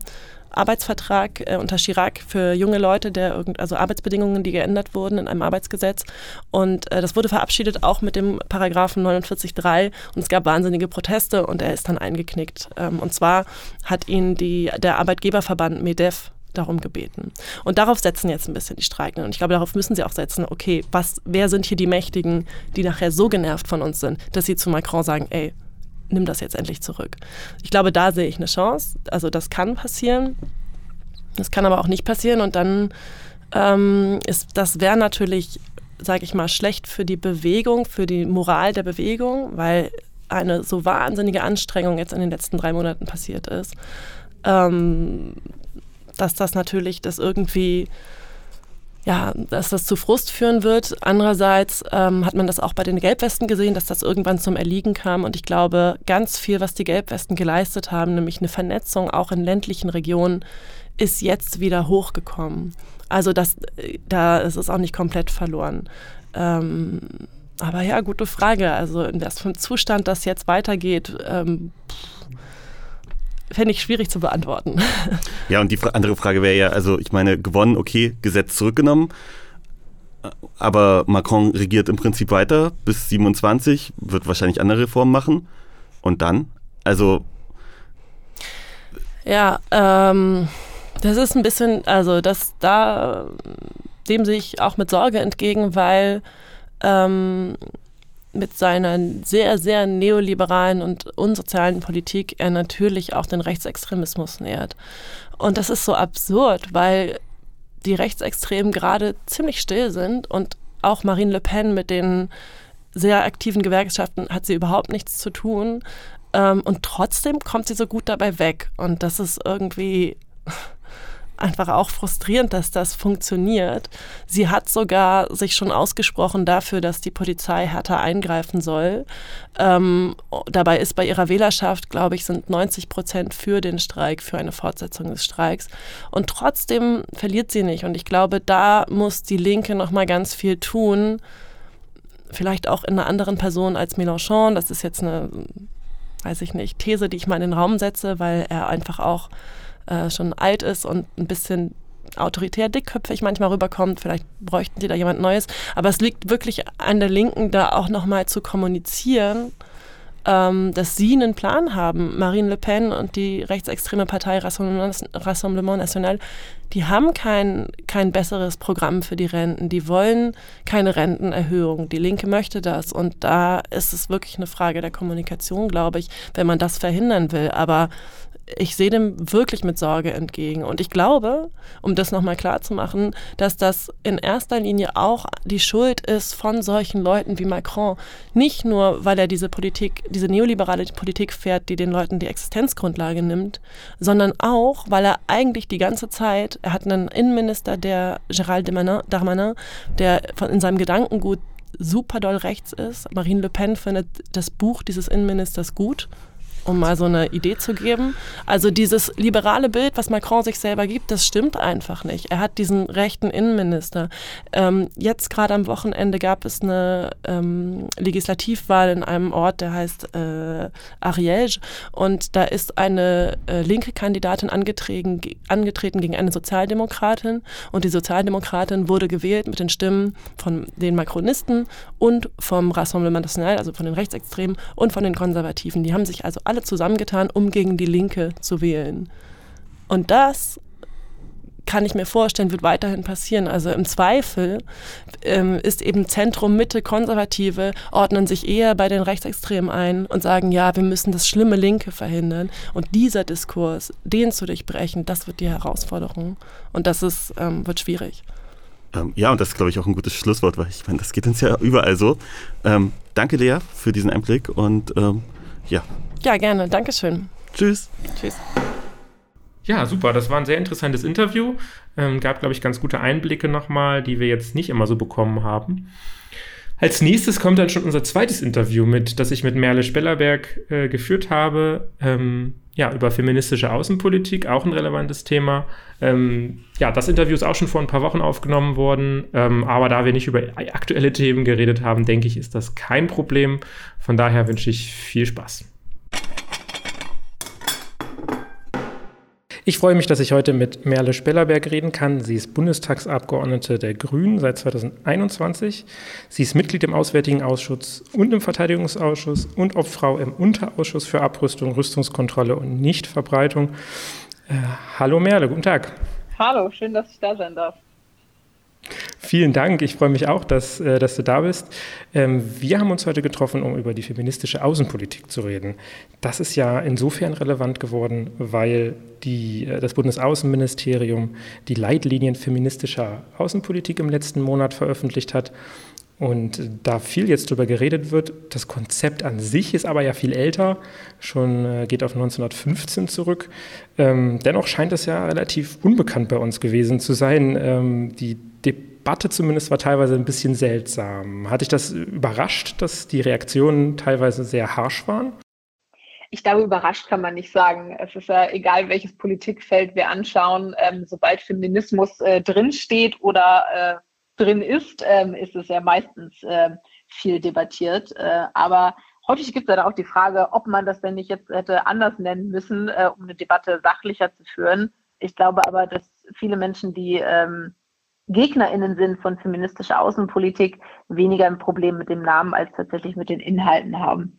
Arbeitsvertrag äh, unter Chirac für junge Leute, der irgend, also Arbeitsbedingungen, die geändert wurden in einem Arbeitsgesetz. Und äh, das wurde verabschiedet auch mit dem Paragraphen 49.3 und es gab wahnsinnige Proteste und er ist dann eingeknickt. Ähm, und zwar hat ihn die, der Arbeitgeberverband MEDEF darum gebeten. Und darauf setzen jetzt ein bisschen die Streikenden. Und ich glaube, darauf müssen sie auch setzen, okay, was, wer sind hier die Mächtigen, die nachher so genervt von uns sind, dass sie zu Macron sagen, ey, nimm das jetzt endlich zurück. Ich glaube, da sehe ich eine Chance. Also das kann passieren. Das kann aber auch nicht passieren. Und dann ähm, ist das wäre natürlich, sage ich mal, schlecht für die Bewegung, für die Moral der Bewegung, weil eine so wahnsinnige Anstrengung jetzt in den letzten drei Monaten passiert ist, ähm, dass das natürlich das irgendwie ja, dass das zu Frust führen wird. Andererseits ähm, hat man das auch bei den Gelbwesten gesehen, dass das irgendwann zum Erliegen kam. Und ich glaube, ganz viel, was die Gelbwesten geleistet haben, nämlich eine Vernetzung auch in ländlichen Regionen, ist jetzt wieder hochgekommen. Also das, da ist es auch nicht komplett verloren. Ähm, aber ja, gute Frage. Also in was für einem Zustand das jetzt weitergeht, ähm, fände ich schwierig zu beantworten. Ja, und die andere Frage wäre ja, also ich meine, gewonnen, okay, Gesetz zurückgenommen, aber Macron regiert im Prinzip weiter bis 27, wird wahrscheinlich andere Reformen machen. Und dann? Also. Ja, ähm, das ist ein bisschen, also das da, dem sehe ich auch mit Sorge entgegen, weil ähm, mit seiner sehr, sehr neoliberalen und unsozialen Politik er natürlich auch den Rechtsextremismus nähert. Und das ist so absurd, weil die Rechtsextremen gerade ziemlich still sind und auch Marine Le Pen mit den sehr aktiven Gewerkschaften hat sie überhaupt nichts zu tun. Ähm, und trotzdem kommt sie so gut dabei weg. Und das ist irgendwie einfach auch frustrierend, dass das funktioniert. Sie hat sogar sich schon ausgesprochen dafür, dass die Polizei härter eingreifen soll. Ähm, dabei ist bei ihrer Wählerschaft, glaube ich, sind 90 Prozent für den Streik, für eine Fortsetzung des Streiks. Und trotzdem verliert sie nicht. Und ich glaube, da muss die Linke noch mal ganz viel tun. Vielleicht auch in einer anderen Person als Mélenchon. Das ist jetzt eine, weiß ich nicht, These, die ich mal in den Raum setze, weil er einfach auch äh, schon alt ist und ein bisschen autoritär dickköpfig manchmal rüberkommt. Vielleicht bräuchten die da jemand Neues. Aber es liegt wirklich an der Linken, da auch nochmal zu kommunizieren, ähm, dass sie einen Plan haben. Marine Le Pen und die rechtsextreme Partei Rassemblement National, die haben kein, kein besseres Programm für die Renten. Die wollen keine Rentenerhöhung. Die Linke möchte das. Und da ist es wirklich eine Frage der Kommunikation, glaube ich, wenn man das verhindern will. Aber ich sehe dem wirklich mit Sorge entgegen. Und ich glaube, um das nochmal klar zu machen, dass das in erster Linie auch die Schuld ist von solchen Leuten wie Macron. Nicht nur, weil er diese Politik, diese neoliberale Politik fährt, die den Leuten die Existenzgrundlage nimmt, sondern auch, weil er eigentlich die ganze Zeit, er hat einen Innenminister, der Gérald Darmanin, der von, in seinem Gedankengut super doll rechts ist. Marine Le Pen findet das Buch dieses Innenministers gut um mal so eine Idee zu geben. Also dieses liberale Bild, was Macron sich selber gibt, das stimmt einfach nicht. Er hat diesen rechten Innenminister. Ähm, jetzt gerade am Wochenende gab es eine ähm, Legislativwahl in einem Ort, der heißt äh, Ariège und da ist eine äh, linke Kandidatin angetreten, angetreten gegen eine Sozialdemokratin und die Sozialdemokratin wurde gewählt mit den Stimmen von den Macronisten und vom Rassemblement National, also von den Rechtsextremen und von den Konservativen. Die haben sich also alle alle zusammengetan, um gegen die Linke zu wählen. Und das kann ich mir vorstellen, wird weiterhin passieren. Also im Zweifel ähm, ist eben Zentrum, Mitte, Konservative ordnen sich eher bei den Rechtsextremen ein und sagen, ja, wir müssen das schlimme Linke verhindern. Und dieser Diskurs, den zu durchbrechen, das wird die Herausforderung. Und das ist, ähm, wird schwierig. Ähm, ja, und das ist, glaube ich, auch ein gutes Schlusswort, weil ich meine, das geht uns ja überall so. Ähm, danke, Lea, für diesen Einblick und ähm, ja, ja, gerne. Dankeschön. Tschüss. Tschüss. Ja, super. Das war ein sehr interessantes Interview. Ähm, gab, glaube ich, ganz gute Einblicke nochmal, die wir jetzt nicht immer so bekommen haben. Als nächstes kommt dann schon unser zweites Interview mit, das ich mit Merle Spellerberg äh, geführt habe. Ähm, ja, über feministische Außenpolitik, auch ein relevantes Thema. Ähm, ja, das Interview ist auch schon vor ein paar Wochen aufgenommen worden, ähm, aber da wir nicht über aktuelle Themen geredet haben, denke ich, ist das kein Problem. Von daher wünsche ich viel Spaß. Ich freue mich, dass ich heute mit Merle Spellerberg reden kann. Sie ist Bundestagsabgeordnete der Grünen seit 2021. Sie ist Mitglied im Auswärtigen Ausschuss und im Verteidigungsausschuss und Obfrau im Unterausschuss für Abrüstung, Rüstungskontrolle und Nichtverbreitung. Äh, hallo Merle, guten Tag. Hallo, schön, dass ich da sein darf. Vielen Dank. Ich freue mich auch, dass, äh, dass du da bist. Ähm, wir haben uns heute getroffen, um über die feministische Außenpolitik zu reden. Das ist ja insofern relevant geworden, weil die, äh, das Bundesaußenministerium die Leitlinien feministischer Außenpolitik im letzten Monat veröffentlicht hat. Und da viel jetzt drüber geredet wird, das Konzept an sich ist aber ja viel älter, schon äh, geht auf 1915 zurück. Ähm, dennoch scheint es ja relativ unbekannt bei uns gewesen zu sein. Ähm, die Debatte zumindest war teilweise ein bisschen seltsam. Hat dich das überrascht, dass die Reaktionen teilweise sehr harsch waren? Ich glaube, überrascht kann man nicht sagen. Es ist ja egal, welches Politikfeld wir anschauen. Ähm, sobald Feminismus äh, drinsteht oder äh, drin ist, ähm, ist es ja meistens äh, viel debattiert. Äh, aber häufig gibt es ja auch die Frage, ob man das denn nicht jetzt hätte anders nennen müssen, äh, um eine Debatte sachlicher zu führen. Ich glaube aber, dass viele Menschen, die ähm, GegnerInnen sind von feministischer Außenpolitik, weniger ein Problem mit dem Namen als tatsächlich mit den Inhalten haben.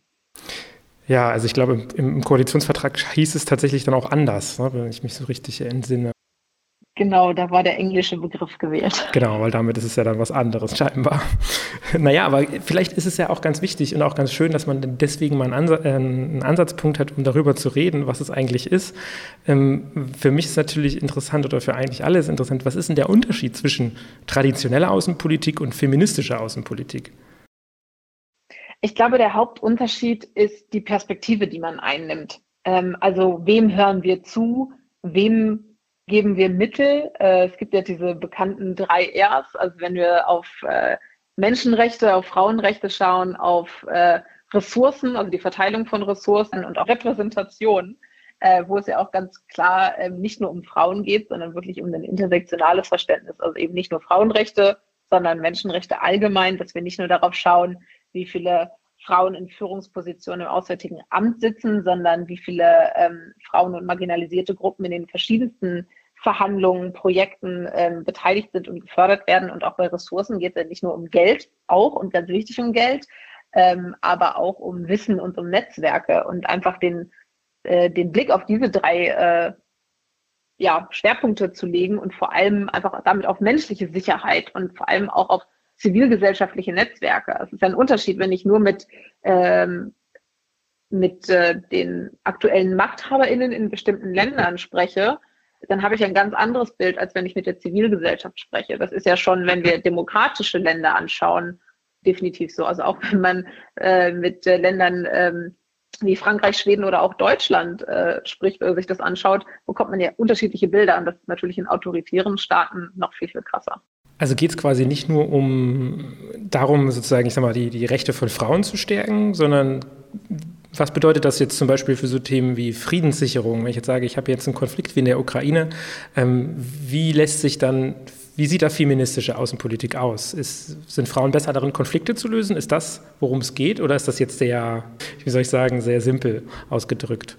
Ja, also ich glaube, im, Koalitionsvertrag hieß es tatsächlich dann auch anders, ne, wenn ich mich so richtig entsinne. Genau, da war der englische Begriff gewählt. Genau, weil damit ist es ja dann was anderes scheinbar. naja, aber vielleicht ist es ja auch ganz wichtig und auch ganz schön, dass man deswegen mal einen, Ansatz, äh, einen Ansatzpunkt hat, um darüber zu reden, was es eigentlich ist. Ähm, für mich ist natürlich interessant oder für eigentlich alle ist interessant, was ist denn der Unterschied zwischen traditioneller Außenpolitik und feministischer Außenpolitik? Ich glaube, der Hauptunterschied ist die Perspektive, die man einnimmt. Ähm, also wem hören wir zu, wem geben wir Mittel. Äh, es gibt ja diese bekannten drei Rs. Also wenn wir auf äh, Menschenrechte, auf Frauenrechte schauen, auf äh, Ressourcen, also die Verteilung von Ressourcen und auch Repräsentation, äh, wo es ja auch ganz klar äh, nicht nur um Frauen geht, sondern wirklich um ein intersektionales Verständnis. Also eben nicht nur Frauenrechte, sondern Menschenrechte allgemein, dass wir nicht nur darauf schauen, wie viele Frauen in Führungspositionen im Auswärtigen Amt sitzen, sondern wie viele ähm, Frauen und marginalisierte Gruppen in den verschiedensten Verhandlungen, Projekten ähm, beteiligt sind und gefördert werden. Und auch bei Ressourcen geht es ja nicht nur um Geld, auch und ganz wichtig um Geld, ähm, aber auch um Wissen und um Netzwerke und einfach den, äh, den Blick auf diese drei äh, ja, Schwerpunkte zu legen und vor allem einfach damit auf menschliche Sicherheit und vor allem auch auf zivilgesellschaftliche Netzwerke. Es ist ein Unterschied, wenn ich nur mit, ähm, mit äh, den aktuellen MachthaberInnen in bestimmten Ländern spreche, dann habe ich ein ganz anderes Bild, als wenn ich mit der Zivilgesellschaft spreche. Das ist ja schon, wenn wir demokratische Länder anschauen, definitiv so. Also auch wenn man äh, mit äh, Ländern ähm, wie Frankreich, Schweden oder auch Deutschland äh, spricht oder sich das anschaut, bekommt man ja unterschiedliche Bilder. Und das ist natürlich in autoritären Staaten noch viel, viel krasser. Also geht es quasi nicht nur um darum, sozusagen, ich sag mal, die, die Rechte von Frauen zu stärken, sondern was bedeutet das jetzt zum Beispiel für so Themen wie Friedenssicherung? Wenn ich jetzt sage, ich habe jetzt einen Konflikt wie in der Ukraine, ähm, wie lässt sich dann, wie sieht da feministische Außenpolitik aus? Ist, sind Frauen besser darin, Konflikte zu lösen? Ist das, worum es geht? Oder ist das jetzt sehr, wie soll ich sagen, sehr simpel ausgedrückt?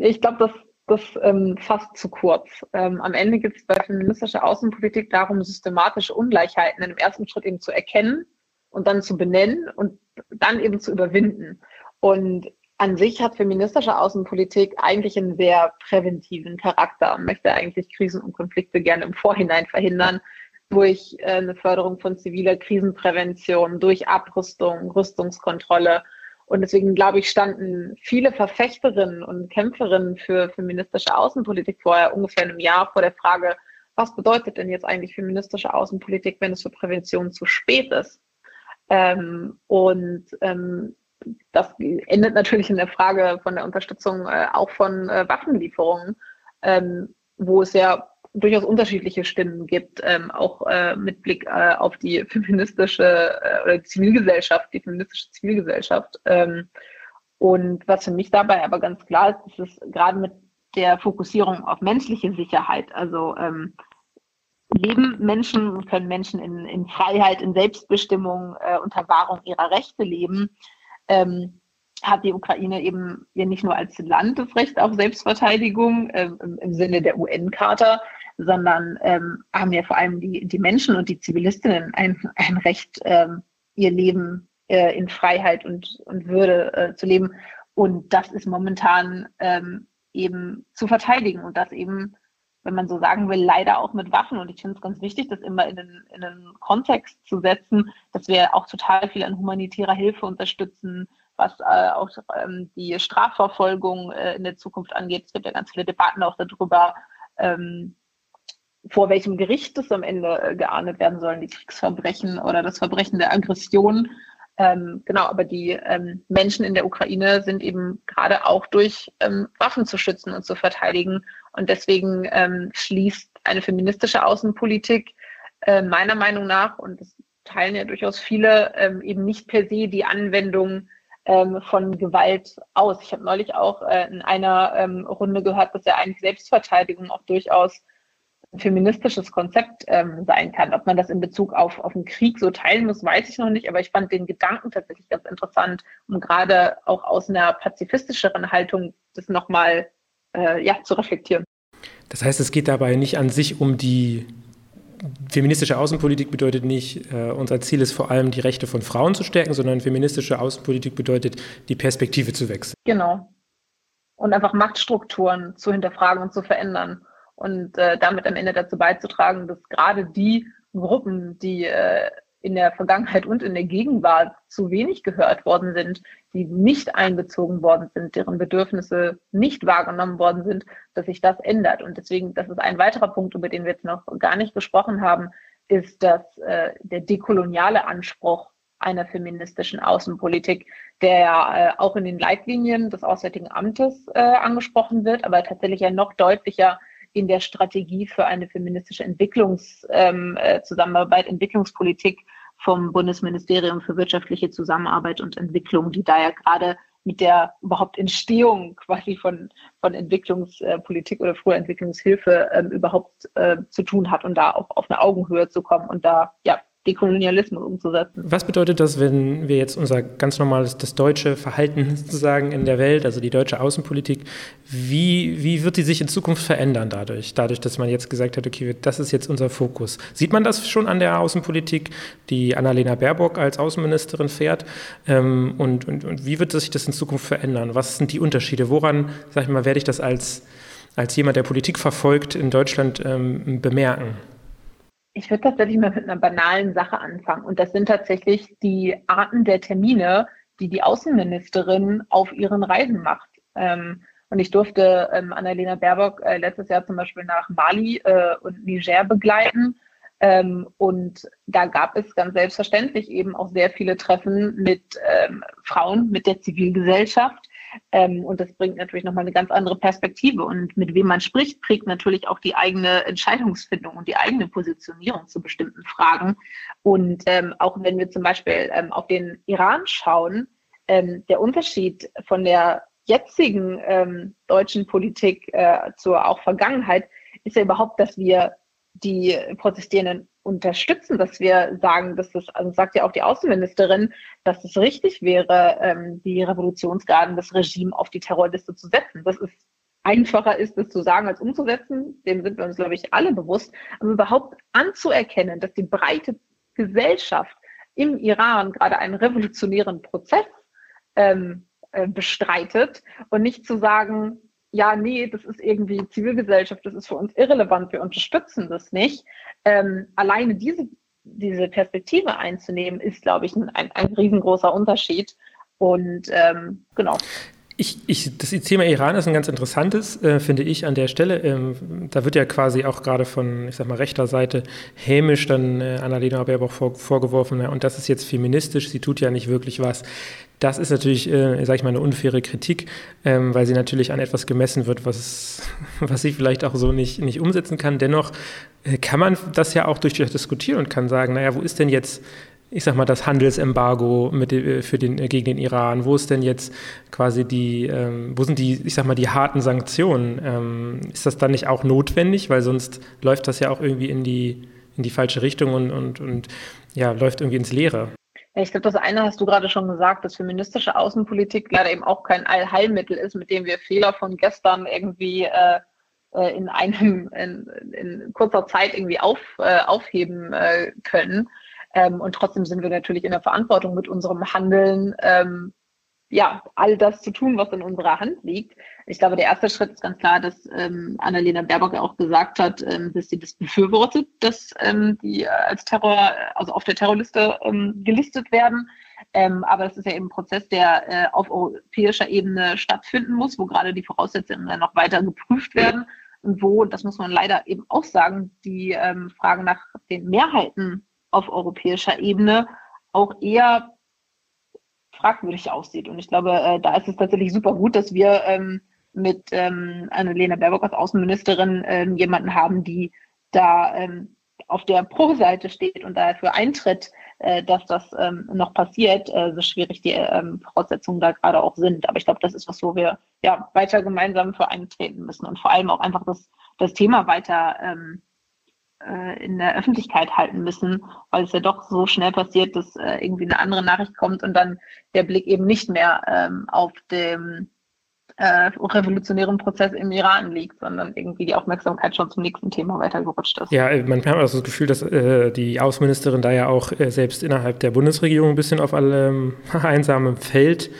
Ich glaube, das das ähm, fast zu kurz. Ähm, am Ende geht es bei feministischer Außenpolitik darum, systematische Ungleichheiten im ersten Schritt eben zu erkennen und dann zu benennen und dann eben zu überwinden. Und an sich hat feministische Außenpolitik eigentlich einen sehr präventiven Charakter und möchte eigentlich Krisen und Konflikte gerne im Vorhinein verhindern durch äh, eine Förderung von ziviler Krisenprävention, durch Abrüstung, Rüstungskontrolle und deswegen, glaube ich, standen viele Verfechterinnen und Kämpferinnen für feministische Außenpolitik vorher ungefähr einem Jahr vor der Frage, was bedeutet denn jetzt eigentlich feministische Außenpolitik, wenn es für Prävention zu spät ist? Ähm, und ähm, das endet natürlich in der Frage von der Unterstützung äh, auch von äh, Waffenlieferungen, ähm, wo es ja durchaus unterschiedliche Stimmen gibt, ähm, auch äh, mit Blick äh, auf die feministische äh, oder Zivilgesellschaft, die feministische Zivilgesellschaft. Ähm, und was für mich dabei aber ganz klar ist, ist es gerade mit der Fokussierung auf menschliche Sicherheit, also ähm, leben Menschen, können Menschen in, in Freiheit, in Selbstbestimmung, äh, unter Wahrung ihrer Rechte leben, ähm, hat die Ukraine eben ja nicht nur als Land das Recht auf Selbstverteidigung äh, im, im, Sinne der UN-Charta, sondern ähm, haben ja vor allem die, die Menschen und die Zivilistinnen ein, ein Recht, ähm, ihr Leben äh, in Freiheit und, und Würde äh, zu leben. Und das ist momentan ähm, eben zu verteidigen und das eben, wenn man so sagen will, leider auch mit Waffen. Und ich finde es ganz wichtig, das immer in den, in den Kontext zu setzen, dass wir auch total viel an humanitärer Hilfe unterstützen, was äh, auch ähm, die Strafverfolgung äh, in der Zukunft angeht. Es gibt ja ganz viele Debatten auch darüber, ähm, vor welchem Gericht es am Ende äh, geahndet werden sollen, die Kriegsverbrechen oder das Verbrechen der Aggression. Ähm, genau, aber die ähm, Menschen in der Ukraine sind eben gerade auch durch ähm, Waffen zu schützen und zu verteidigen. Und deswegen ähm, schließt eine feministische Außenpolitik äh, meiner Meinung nach, und das teilen ja durchaus viele, ähm, eben nicht per se die Anwendung ähm, von Gewalt aus. Ich habe neulich auch äh, in einer Runde gehört, dass ja eigentlich Selbstverteidigung auch durchaus feministisches Konzept ähm, sein kann. Ob man das in Bezug auf, auf den Krieg so teilen muss, weiß ich noch nicht, aber ich fand den Gedanken tatsächlich ganz interessant, um gerade auch aus einer pazifistischeren Haltung das nochmal äh, ja, zu reflektieren. Das heißt, es geht dabei nicht an sich um die feministische Außenpolitik bedeutet nicht, äh, unser Ziel ist vor allem die Rechte von Frauen zu stärken, sondern feministische Außenpolitik bedeutet, die Perspektive zu wechseln. Genau. Und einfach Machtstrukturen zu hinterfragen und zu verändern und äh, damit am Ende dazu beizutragen, dass gerade die Gruppen, die äh, in der Vergangenheit und in der Gegenwart zu wenig gehört worden sind, die nicht einbezogen worden sind, deren Bedürfnisse nicht wahrgenommen worden sind, dass sich das ändert. Und deswegen, das ist ein weiterer Punkt, über den wir jetzt noch gar nicht gesprochen haben, ist, dass äh, der dekoloniale Anspruch einer feministischen Außenpolitik, der ja äh, auch in den Leitlinien des Auswärtigen Amtes äh, angesprochen wird, aber tatsächlich ja noch deutlicher in der Strategie für eine feministische Entwicklungszusammenarbeit, ähm, äh, Entwicklungspolitik vom Bundesministerium für wirtschaftliche Zusammenarbeit und Entwicklung, die da ja gerade mit der überhaupt Entstehung quasi von, von Entwicklungspolitik oder früher Entwicklungshilfe ähm, überhaupt äh, zu tun hat und da auch auf eine Augenhöhe zu kommen und da ja Dekolonialismus umzusetzen. Was bedeutet das, wenn wir jetzt unser ganz normales, das deutsche Verhalten sozusagen in der Welt, also die deutsche Außenpolitik, wie, wie wird die sich in Zukunft verändern dadurch? Dadurch, dass man jetzt gesagt hat, okay, das ist jetzt unser Fokus. Sieht man das schon an der Außenpolitik, die Annalena Baerbock als Außenministerin fährt? Ähm, und, und, und wie wird sich das in Zukunft verändern? Was sind die Unterschiede? Woran, sag ich mal, werde ich das als, als jemand, der Politik verfolgt, in Deutschland ähm, bemerken? Ich würde tatsächlich mal mit einer banalen Sache anfangen. Und das sind tatsächlich die Arten der Termine, die die Außenministerin auf ihren Reisen macht. Ähm, und ich durfte ähm, Annalena Baerbock äh, letztes Jahr zum Beispiel nach Mali äh, und Niger begleiten. Ähm, und da gab es ganz selbstverständlich eben auch sehr viele Treffen mit ähm, Frauen, mit der Zivilgesellschaft, ähm, und das bringt natürlich nochmal eine ganz andere Perspektive. Und mit wem man spricht, prägt natürlich auch die eigene Entscheidungsfindung und die eigene Positionierung zu bestimmten Fragen. Und ähm, auch wenn wir zum Beispiel ähm, auf den Iran schauen, ähm, der Unterschied von der jetzigen ähm, deutschen Politik äh, zur auch Vergangenheit ist ja überhaupt, dass wir die Protestierenden unterstützen, dass wir sagen, dass das, also sagt ja auch die Außenministerin, dass es richtig wäre, ähm, die Revolutionsgarden des Regimes auf die Terrorliste zu setzen. Das ist einfacher ist, es zu sagen, als umzusetzen. Dem sind wir uns, glaube ich, alle bewusst. Aber überhaupt anzuerkennen, dass die breite Gesellschaft im Iran gerade einen revolutionären Prozess ähm, äh, bestreitet und nicht zu sagen, ja, nee, das ist irgendwie Zivilgesellschaft, das ist für uns irrelevant, wir unterstützen das nicht. Ähm, alleine diese, diese Perspektive einzunehmen, ist, glaube ich, ein, ein, riesengroßer Unterschied. Und ähm, genau. Ich, ich, das Thema Iran ist ein ganz interessantes, äh, finde ich, an der Stelle. Ähm, da wird ja quasi auch gerade von, ich sag mal, rechter Seite hämisch dann äh, Annalena Baerbock vor, vorgeworfen, ja, und das ist jetzt feministisch, sie tut ja nicht wirklich was. Das ist natürlich, äh, sage ich mal, eine unfaire Kritik, ähm, weil sie natürlich an etwas gemessen wird, was, was sie vielleicht auch so nicht, nicht umsetzen kann. Dennoch äh, kann man das ja auch durchaus diskutieren und kann sagen, naja, wo ist denn jetzt ich sag mal, das Handelsembargo mit, äh, für den, äh, gegen den Iran? Wo ist denn jetzt quasi die, ähm, wo sind die, ich sag mal, die harten Sanktionen? Ähm, ist das dann nicht auch notwendig? Weil sonst läuft das ja auch irgendwie in die, in die falsche Richtung und, und, und ja, läuft irgendwie ins Leere. Ich glaube, das eine hast du gerade schon gesagt, dass feministische Außenpolitik leider eben auch kein Allheilmittel ist, mit dem wir Fehler von gestern irgendwie äh, äh in einem in, in, kurzer Zeit irgendwie auf, äh, aufheben äh, können. Ähm, und trotzdem sind wir natürlich in der Verantwortung mit unserem Handeln, ähm, ja, all das zu tun, was in unserer Hand liegt. Ich glaube, der erste Schritt ist ganz klar, dass ähm, Annalena Baerbock auch gesagt hat, ähm, dass sie das befürwortet, dass ähm, die als Terror, also auf der Terrorliste ähm, gelistet werden. Ähm, aber das ist ja eben ein Prozess, der äh, auf europäischer Ebene stattfinden muss, wo gerade die Voraussetzungen dann noch weiter geprüft werden und wo, das muss man leider eben auch sagen, die ähm, Frage nach den Mehrheiten auf europäischer Ebene auch eher fragwürdig aussieht. Und ich glaube, äh, da ist es tatsächlich super gut, dass wir ähm, mit ähm, Annalena Baerbock als Außenministerin ähm, jemanden haben, die da ähm, auf der Pro-Seite steht und dafür eintritt, äh, dass das ähm, noch passiert, äh, so schwierig die ähm, Voraussetzungen da gerade auch sind. Aber ich glaube, das ist was, wo wir ja weiter gemeinsam für eintreten müssen und vor allem auch einfach das, das Thema weiter ähm, äh, in der Öffentlichkeit halten müssen, weil es ja doch so schnell passiert, dass äh, irgendwie eine andere Nachricht kommt und dann der Blick eben nicht mehr ähm, auf dem äh, revolutionären Prozess im Iran liegt, sondern irgendwie die Aufmerksamkeit schon zum nächsten Thema weitergerutscht ist. Ja, man hat also das Gefühl, dass äh, die Außenministerin da ja auch äh, selbst innerhalb der Bundesregierung ein bisschen auf allem einsamem Feld äh,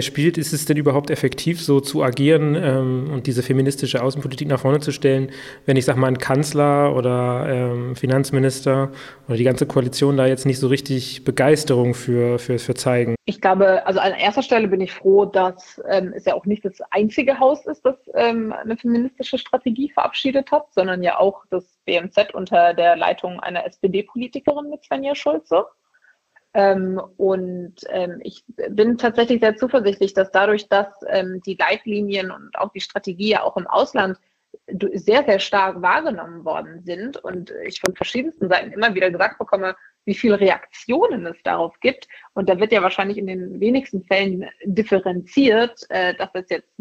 spielt. Ist es denn überhaupt effektiv, so zu agieren ähm, und diese feministische Außenpolitik nach vorne zu stellen, wenn ich sage mal ein Kanzler oder ähm, Finanzminister oder die ganze Koalition da jetzt nicht so richtig Begeisterung für, für, für zeigen? Ich glaube, also an erster Stelle bin ich froh, dass ähm, es ja auch nicht das einzige Haus ist, das ähm, eine feministische Strategie verabschiedet hat, sondern ja auch das BMZ unter der Leitung einer SPD-Politikerin mit Svenja Schulze. Ähm, und ähm, ich bin tatsächlich sehr zuversichtlich, dass dadurch, dass ähm, die Leitlinien und auch die Strategie ja auch im Ausland sehr, sehr stark wahrgenommen worden sind und ich von verschiedensten Seiten immer wieder gesagt bekomme, wie viele Reaktionen es darauf gibt. Und da wird ja wahrscheinlich in den wenigsten Fällen differenziert, äh, dass es jetzt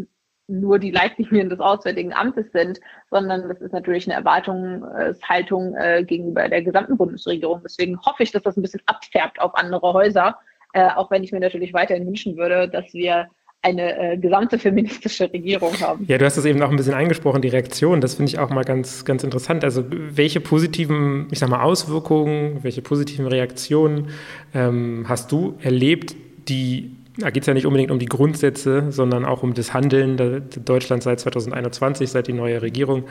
nur die Leitlinien des Auswärtigen Amtes sind, sondern das ist natürlich eine Erwartungshaltung äh, gegenüber der gesamten Bundesregierung. Deswegen hoffe ich, dass das ein bisschen abfärbt auf andere Häuser, äh, auch wenn ich mir natürlich weiterhin wünschen würde, dass wir eine äh, gesamte feministische Regierung haben. Ja, du hast das eben auch ein bisschen angesprochen, die Reaktion. Das finde ich auch mal ganz, ganz interessant. Also welche positiven, ich sag mal, Auswirkungen, welche positiven Reaktionen ähm, hast du erlebt, die da geht es ja nicht unbedingt um die Grundsätze, sondern auch um das Handeln der, Deutschland seit 2021, seit die neue Regierung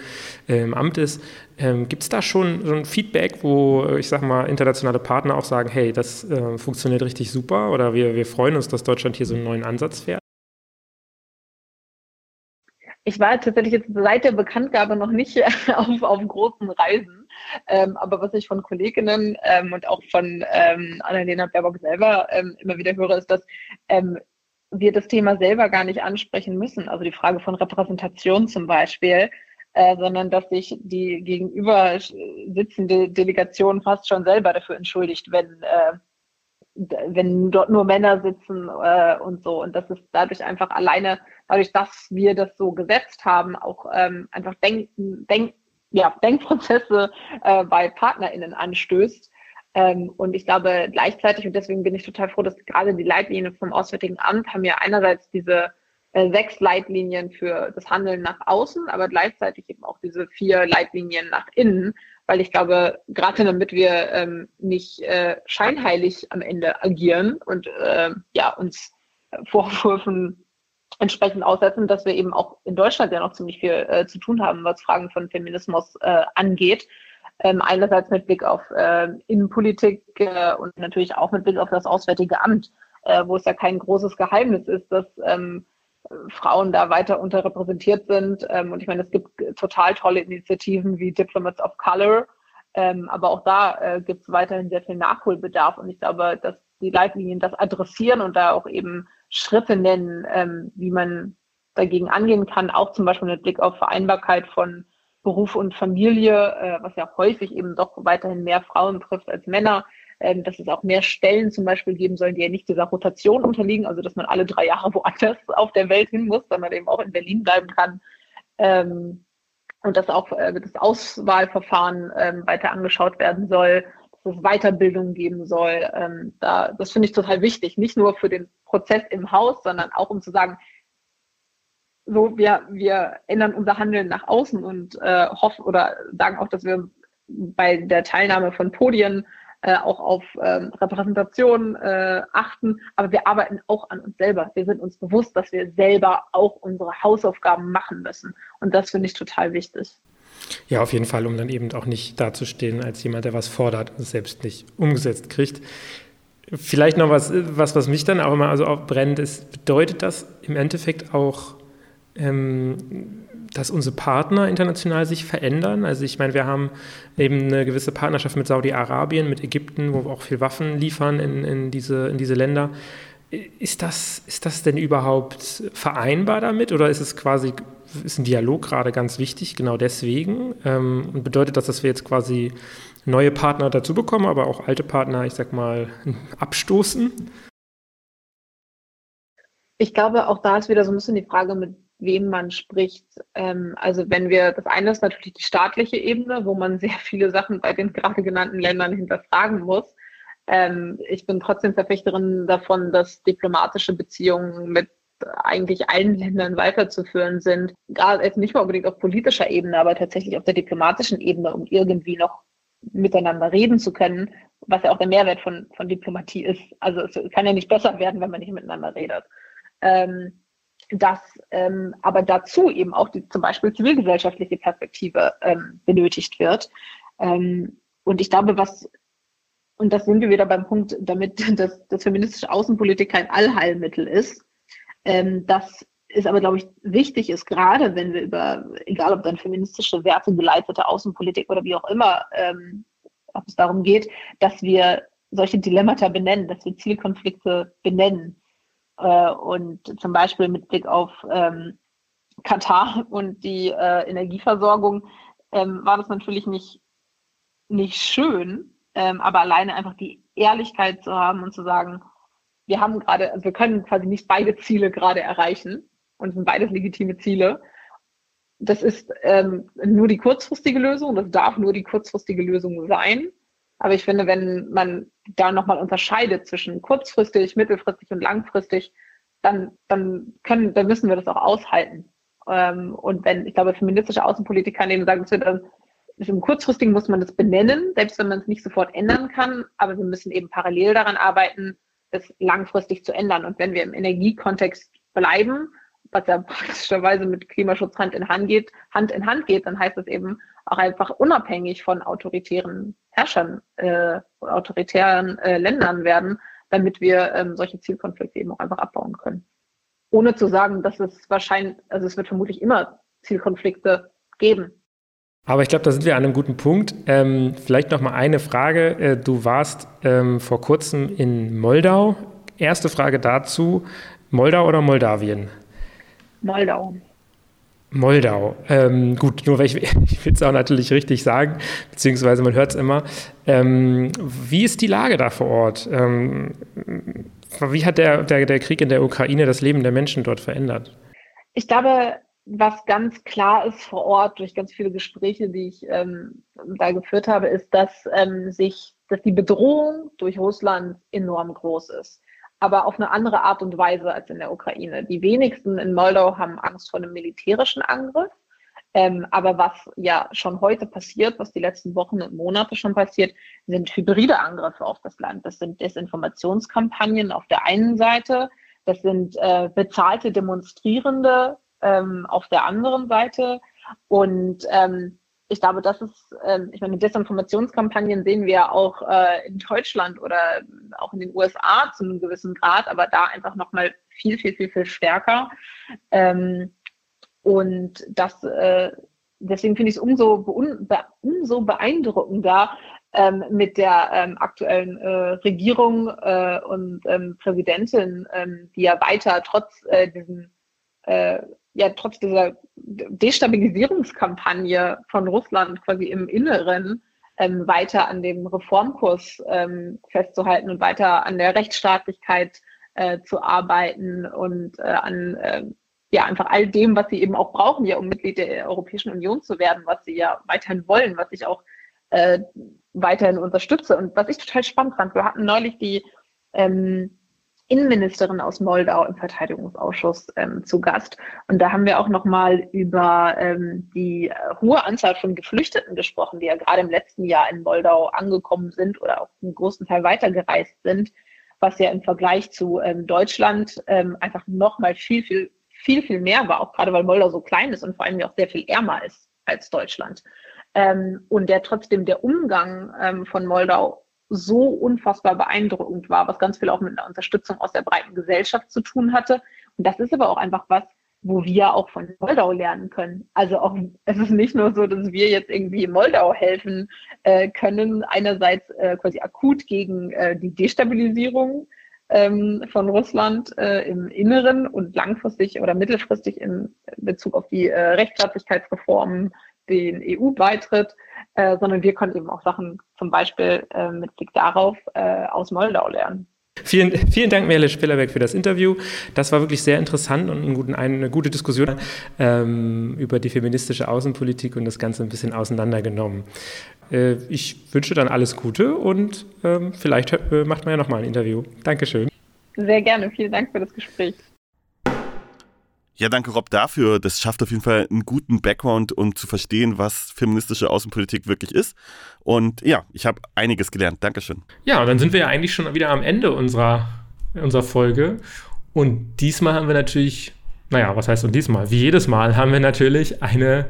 äh, im Amt ist. Ähm, Gibt es da schon so ein Feedback, wo ich sage mal internationale Partner auch sagen, hey, das äh, funktioniert richtig super oder wir, wir freuen uns, dass Deutschland hier so einen neuen Ansatz fährt? Ich war tatsächlich jetzt seit der Bekanntgabe noch nicht auf, auf großen Reisen. Ähm, aber was ich von Kolleginnen ähm, und auch von ähm, Annalena Baerbock selber ähm, immer wieder höre, ist, dass ähm, wir das Thema selber gar nicht ansprechen müssen. Also die Frage von Repräsentation zum Beispiel, äh, sondern dass sich die gegenüber sitzende Delegation fast schon selber dafür entschuldigt, wenn, äh, wenn dort nur Männer sitzen äh, und so. Und das ist dadurch einfach alleine, dadurch, dass wir das so gesetzt haben, auch ähm, einfach denken, denken ja, Denkprozesse äh, bei PartnerInnen anstößt. Ähm, und ich glaube gleichzeitig, und deswegen bin ich total froh, dass gerade die Leitlinien vom Auswärtigen Amt haben ja einerseits diese äh, sechs Leitlinien für das Handeln nach außen, aber gleichzeitig eben auch diese vier Leitlinien nach innen, weil ich glaube, gerade damit wir ähm, nicht äh, scheinheilig am Ende agieren und äh, ja, uns Vorwürfen entsprechend aussetzen, dass wir eben auch in Deutschland ja noch ziemlich viel äh, zu tun haben, was Fragen von Feminismus äh, angeht. Ähm, einerseits mit Blick auf äh, Innenpolitik äh, und natürlich auch mit Blick auf das Auswärtige Amt, äh, wo es ja kein großes Geheimnis ist, dass ähm, Frauen da weiter unterrepräsentiert sind. Ähm, und ich meine, es gibt total tolle Initiativen wie Diplomats of Color, ähm, aber auch da äh, gibt es weiterhin sehr viel Nachholbedarf. Und ich glaube, dass die Leitlinien das adressieren und da auch eben Schritte nennen, ähm, wie man dagegen angehen kann, auch zum Beispiel mit Blick auf Vereinbarkeit von Beruf und Familie, äh, was ja häufig eben doch weiterhin mehr Frauen trifft als Männer, ähm, dass es auch mehr Stellen zum Beispiel geben soll, die ja nicht dieser Rotation unterliegen, also dass man alle drei Jahre woanders auf der Welt hin muss, sondern eben auch in Berlin bleiben kann. Ähm, und dass auch äh, das Auswahlverfahren ähm, weiter angeschaut werden soll, Weiterbildung geben soll. Ähm, da, das finde ich total wichtig, nicht nur für den Prozess im Haus, sondern auch um zu sagen, so wir, wir ändern unser Handeln nach außen und äh, hoffen oder sagen auch, dass wir bei der Teilnahme von Podien äh, auch auf ähm, Repräsentation äh, achten, aber wir arbeiten auch an uns selber. Wir sind uns bewusst, dass wir selber auch unsere Hausaufgaben machen müssen. Und das finde ich total wichtig. Ja, auf jeden Fall, um dann eben auch nicht dazustehen als jemand, der was fordert und es selbst nicht umgesetzt kriegt. Vielleicht noch was, was, was mich dann auch immer also auch brennt, ist, bedeutet das im Endeffekt auch, ähm, dass unsere Partner international sich verändern? Also ich meine, wir haben eben eine gewisse Partnerschaft mit Saudi-Arabien, mit Ägypten, wo wir auch viel Waffen liefern in, in, diese, in diese Länder. Ist das, ist das denn überhaupt vereinbar damit oder ist es quasi, ist ein Dialog gerade ganz wichtig, genau deswegen? Ähm, und bedeutet das, dass wir jetzt quasi neue Partner dazu bekommen, aber auch alte Partner, ich sag mal, abstoßen? Ich glaube, auch da ist wieder so ein bisschen die Frage, mit wem man spricht. Ähm, also wenn wir, das eine ist natürlich die staatliche Ebene, wo man sehr viele Sachen bei den gerade genannten Ländern hinterfragen muss. Ähm, ich bin trotzdem Verfechterin davon, dass diplomatische Beziehungen mit eigentlich allen Ländern weiterzuführen sind. Gerade jetzt nicht mal unbedingt auf politischer Ebene, aber tatsächlich auf der diplomatischen Ebene, um irgendwie noch miteinander reden zu können, was ja auch der Mehrwert von, von Diplomatie ist. Also es kann ja nicht besser werden, wenn man nicht miteinander redet. Ähm, dass ähm, aber dazu eben auch die zum Beispiel zivilgesellschaftliche Perspektive ähm, benötigt wird. Ähm, und ich glaube, was, und das sind wir wieder beim Punkt, damit dass, dass feministische Außenpolitik kein Allheilmittel ist, ähm, dass es aber, glaube ich, wichtig ist, gerade wenn wir über, egal ob dann feministische Werte geleitete Außenpolitik oder wie auch immer, ähm, ob es darum geht, dass wir solche Dilemmata benennen, dass wir Zielkonflikte benennen. Äh, und zum Beispiel mit Blick auf ähm, Katar und die äh, Energieversorgung ähm, war das natürlich nicht, nicht schön, ähm, aber alleine einfach die Ehrlichkeit zu haben und zu sagen, wir haben gerade, also wir können quasi nicht beide Ziele gerade erreichen und es sind beides legitime Ziele. Das ist ähm, nur die kurzfristige Lösung, das darf nur die kurzfristige Lösung sein. Aber ich finde, wenn man da nochmal unterscheidet zwischen kurzfristig, mittelfristig und langfristig, dann, dann können, dann müssen wir das auch aushalten. Ähm, und wenn, ich glaube, feministische Außenpolitik kann eben sagen, dass wir dann, im kurzfristigen muss man das benennen, selbst wenn man es nicht sofort ändern kann, aber wir müssen eben parallel daran arbeiten, es langfristig zu ändern. Und wenn wir im Energiekontext bleiben, was ja praktischerweise mit Klimaschutz Hand in Hand geht, Hand in Hand geht, dann heißt das eben auch einfach unabhängig von autoritären Herrschern, äh, autoritären äh, Ländern werden, damit wir ähm, solche Zielkonflikte eben auch einfach abbauen können. Ohne zu sagen, dass es wahrscheinlich, also es wird vermutlich immer Zielkonflikte geben. Aber ich glaube, da sind wir an einem guten Punkt. Ähm, vielleicht noch mal eine Frage. Äh, du warst ähm, vor kurzem in Moldau. Erste Frage dazu: Moldau oder Moldawien? Moldau. Moldau. Ähm, gut, nur weil ich, ich will es auch natürlich richtig sagen, beziehungsweise man hört es immer. Ähm, wie ist die Lage da vor Ort? Ähm, wie hat der, der, der Krieg in der Ukraine das Leben der Menschen dort verändert? Ich glaube, was ganz klar ist vor Ort durch ganz viele Gespräche, die ich ähm, da geführt habe, ist, dass ähm, sich, dass die Bedrohung durch Russland enorm groß ist aber auf eine andere Art und Weise als in der Ukraine. Die wenigsten in Moldau haben Angst vor einem militärischen Angriff. Ähm, aber was ja schon heute passiert, was die letzten Wochen und Monate schon passiert, sind hybride Angriffe auf das Land. Das sind Desinformationskampagnen auf der einen Seite, das sind äh, bezahlte Demonstrierende ähm, auf der anderen Seite. Und ähm, ich glaube, das ist, ähm, ich meine, Desinformationskampagnen sehen wir auch äh, in Deutschland oder auch in den USA zu einem gewissen Grad, aber da einfach nochmal viel, viel, viel, viel stärker. Ähm, und das, äh, deswegen finde ich es umso, be umso beeindruckender ähm, mit der ähm, aktuellen äh, Regierung äh, und ähm, Präsidentin, ähm, die ja weiter trotz äh, diesen äh, ja trotz dieser Destabilisierungskampagne von Russland quasi im Inneren ähm, weiter an dem Reformkurs ähm, festzuhalten und weiter an der Rechtsstaatlichkeit äh, zu arbeiten und äh, an äh, ja einfach all dem, was sie eben auch brauchen, ja, um Mitglied der Europäischen Union zu werden, was sie ja weiterhin wollen, was ich auch äh, weiterhin unterstütze. Und was ich total spannend fand, wir hatten neulich die ähm, Innenministerin aus Moldau im Verteidigungsausschuss ähm, zu Gast. Und da haben wir auch nochmal über ähm, die hohe Anzahl von Geflüchteten gesprochen, die ja gerade im letzten Jahr in Moldau angekommen sind oder auch einen großen Teil weitergereist sind, was ja im Vergleich zu ähm, Deutschland ähm, einfach nochmal viel, viel, viel, viel mehr war, auch gerade weil Moldau so klein ist und vor allem auch sehr viel ärmer ist als Deutschland. Ähm, und der trotzdem der Umgang ähm, von Moldau so unfassbar beeindruckend war, was ganz viel auch mit einer Unterstützung aus der breiten Gesellschaft zu tun hatte. Und das ist aber auch einfach was, wo wir auch von Moldau lernen können. Also auch, es ist nicht nur so, dass wir jetzt irgendwie Moldau helfen äh, können, einerseits äh, quasi akut gegen äh, die Destabilisierung ähm, von Russland äh, im Inneren und langfristig oder mittelfristig in Bezug auf die äh, Rechtsstaatlichkeitsreformen, den EU-Beitritt, äh, sondern wir können eben auch Sachen zum Beispiel äh, mit Blick darauf äh, aus Moldau lernen. Vielen, vielen Dank, Merle Spillerbeck, für das Interview. Das war wirklich sehr interessant und einen guten, eine gute Diskussion ähm, über die feministische Außenpolitik und das Ganze ein bisschen auseinandergenommen. Äh, ich wünsche dann alles Gute und ähm, vielleicht äh, macht man ja nochmal ein Interview. Dankeschön. Sehr gerne. Vielen Dank für das Gespräch. Ja, danke Rob dafür. Das schafft auf jeden Fall einen guten Background, um zu verstehen, was feministische Außenpolitik wirklich ist. Und ja, ich habe einiges gelernt. Dankeschön. Ja, und dann sind wir ja eigentlich schon wieder am Ende unserer, unserer Folge. Und diesmal haben wir natürlich, naja, was heißt und diesmal? Wie jedes Mal haben wir natürlich eine,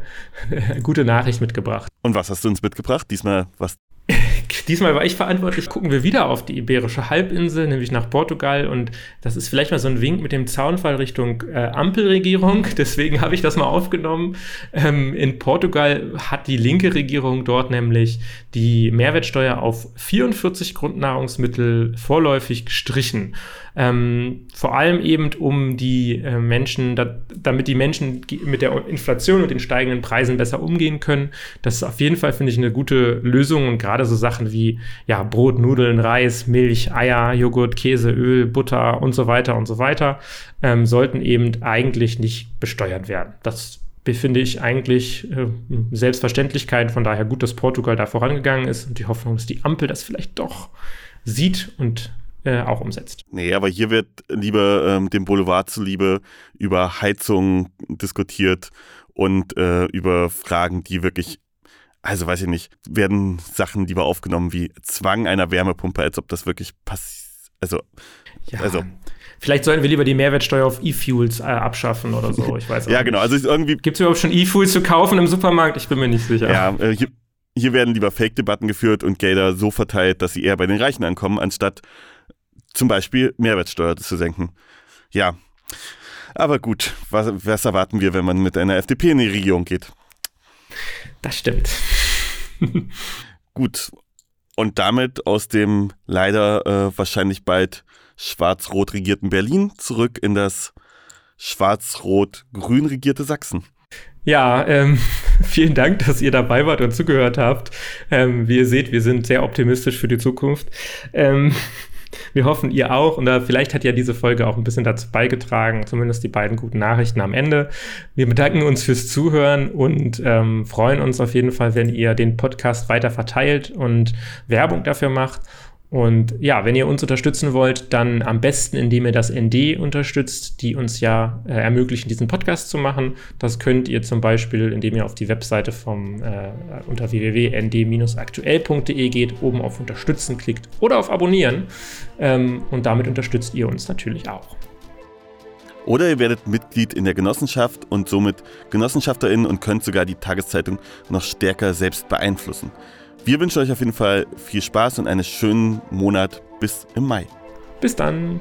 eine gute Nachricht mitgebracht. Und was hast du uns mitgebracht? Diesmal was Diesmal war ich verantwortlich. Gucken wir wieder auf die Iberische Halbinsel, nämlich nach Portugal. Und das ist vielleicht mal so ein Wink mit dem Zaunfall Richtung äh, Ampelregierung. Deswegen habe ich das mal aufgenommen. Ähm, in Portugal hat die linke Regierung dort nämlich die Mehrwertsteuer auf 44 Grundnahrungsmittel vorläufig gestrichen. Ähm, vor allem eben um die äh, Menschen, da, damit die Menschen mit der Inflation und den steigenden Preisen besser umgehen können. Das ist auf jeden Fall, finde ich, eine gute Lösung und gerade so Sachen wie ja, Brot, Nudeln, Reis, Milch, Eier, Joghurt, Käse, Öl, Butter und so weiter und so weiter ähm, sollten eben eigentlich nicht besteuert werden. Das finde ich eigentlich äh, Selbstverständlichkeit. Von daher gut, dass Portugal da vorangegangen ist und die Hoffnung, dass die Ampel das vielleicht doch sieht und äh, auch umsetzt. Nee, aber hier wird lieber ähm, dem Boulevard zuliebe über Heizung diskutiert und äh, über Fragen, die wirklich, also weiß ich nicht, werden Sachen lieber aufgenommen wie Zwang einer Wärmepumpe, als ob das wirklich passiert. Also, ja. also Vielleicht sollten wir lieber die Mehrwertsteuer auf E-Fuels äh, abschaffen oder so. Ich weiß Ja, genau. Also irgendwie. Gibt es überhaupt schon E-Fuels zu kaufen im Supermarkt? Ich bin mir nicht sicher. Ja, äh, hier, hier, werden lieber Fake-Debatten geführt und Gelder so verteilt, dass sie eher bei den Reichen ankommen, anstatt zum Beispiel Mehrwertsteuer zu senken. Ja. Aber gut, was, was erwarten wir, wenn man mit einer FDP in die Regierung geht? Das stimmt. gut. Und damit aus dem leider äh, wahrscheinlich bald schwarz-rot regierten Berlin zurück in das schwarz-rot-grün regierte Sachsen. Ja, ähm, vielen Dank, dass ihr dabei wart und zugehört habt. Ähm, wie ihr seht, wir sind sehr optimistisch für die Zukunft. Ähm, wir hoffen, ihr auch. Und vielleicht hat ja diese Folge auch ein bisschen dazu beigetragen, zumindest die beiden guten Nachrichten am Ende. Wir bedanken uns fürs Zuhören und ähm, freuen uns auf jeden Fall, wenn ihr den Podcast weiter verteilt und Werbung dafür macht. Und ja, wenn ihr uns unterstützen wollt, dann am besten, indem ihr das ND unterstützt, die uns ja äh, ermöglichen, diesen Podcast zu machen. Das könnt ihr zum Beispiel, indem ihr auf die Webseite vom äh, unter www.nd-aktuell.de geht, oben auf Unterstützen klickt oder auf Abonnieren. Ähm, und damit unterstützt ihr uns natürlich auch. Oder ihr werdet Mitglied in der Genossenschaft und somit GenossenschaftlerInnen und könnt sogar die Tageszeitung noch stärker selbst beeinflussen. Wir wünschen euch auf jeden Fall viel Spaß und einen schönen Monat bis im Mai. Bis dann.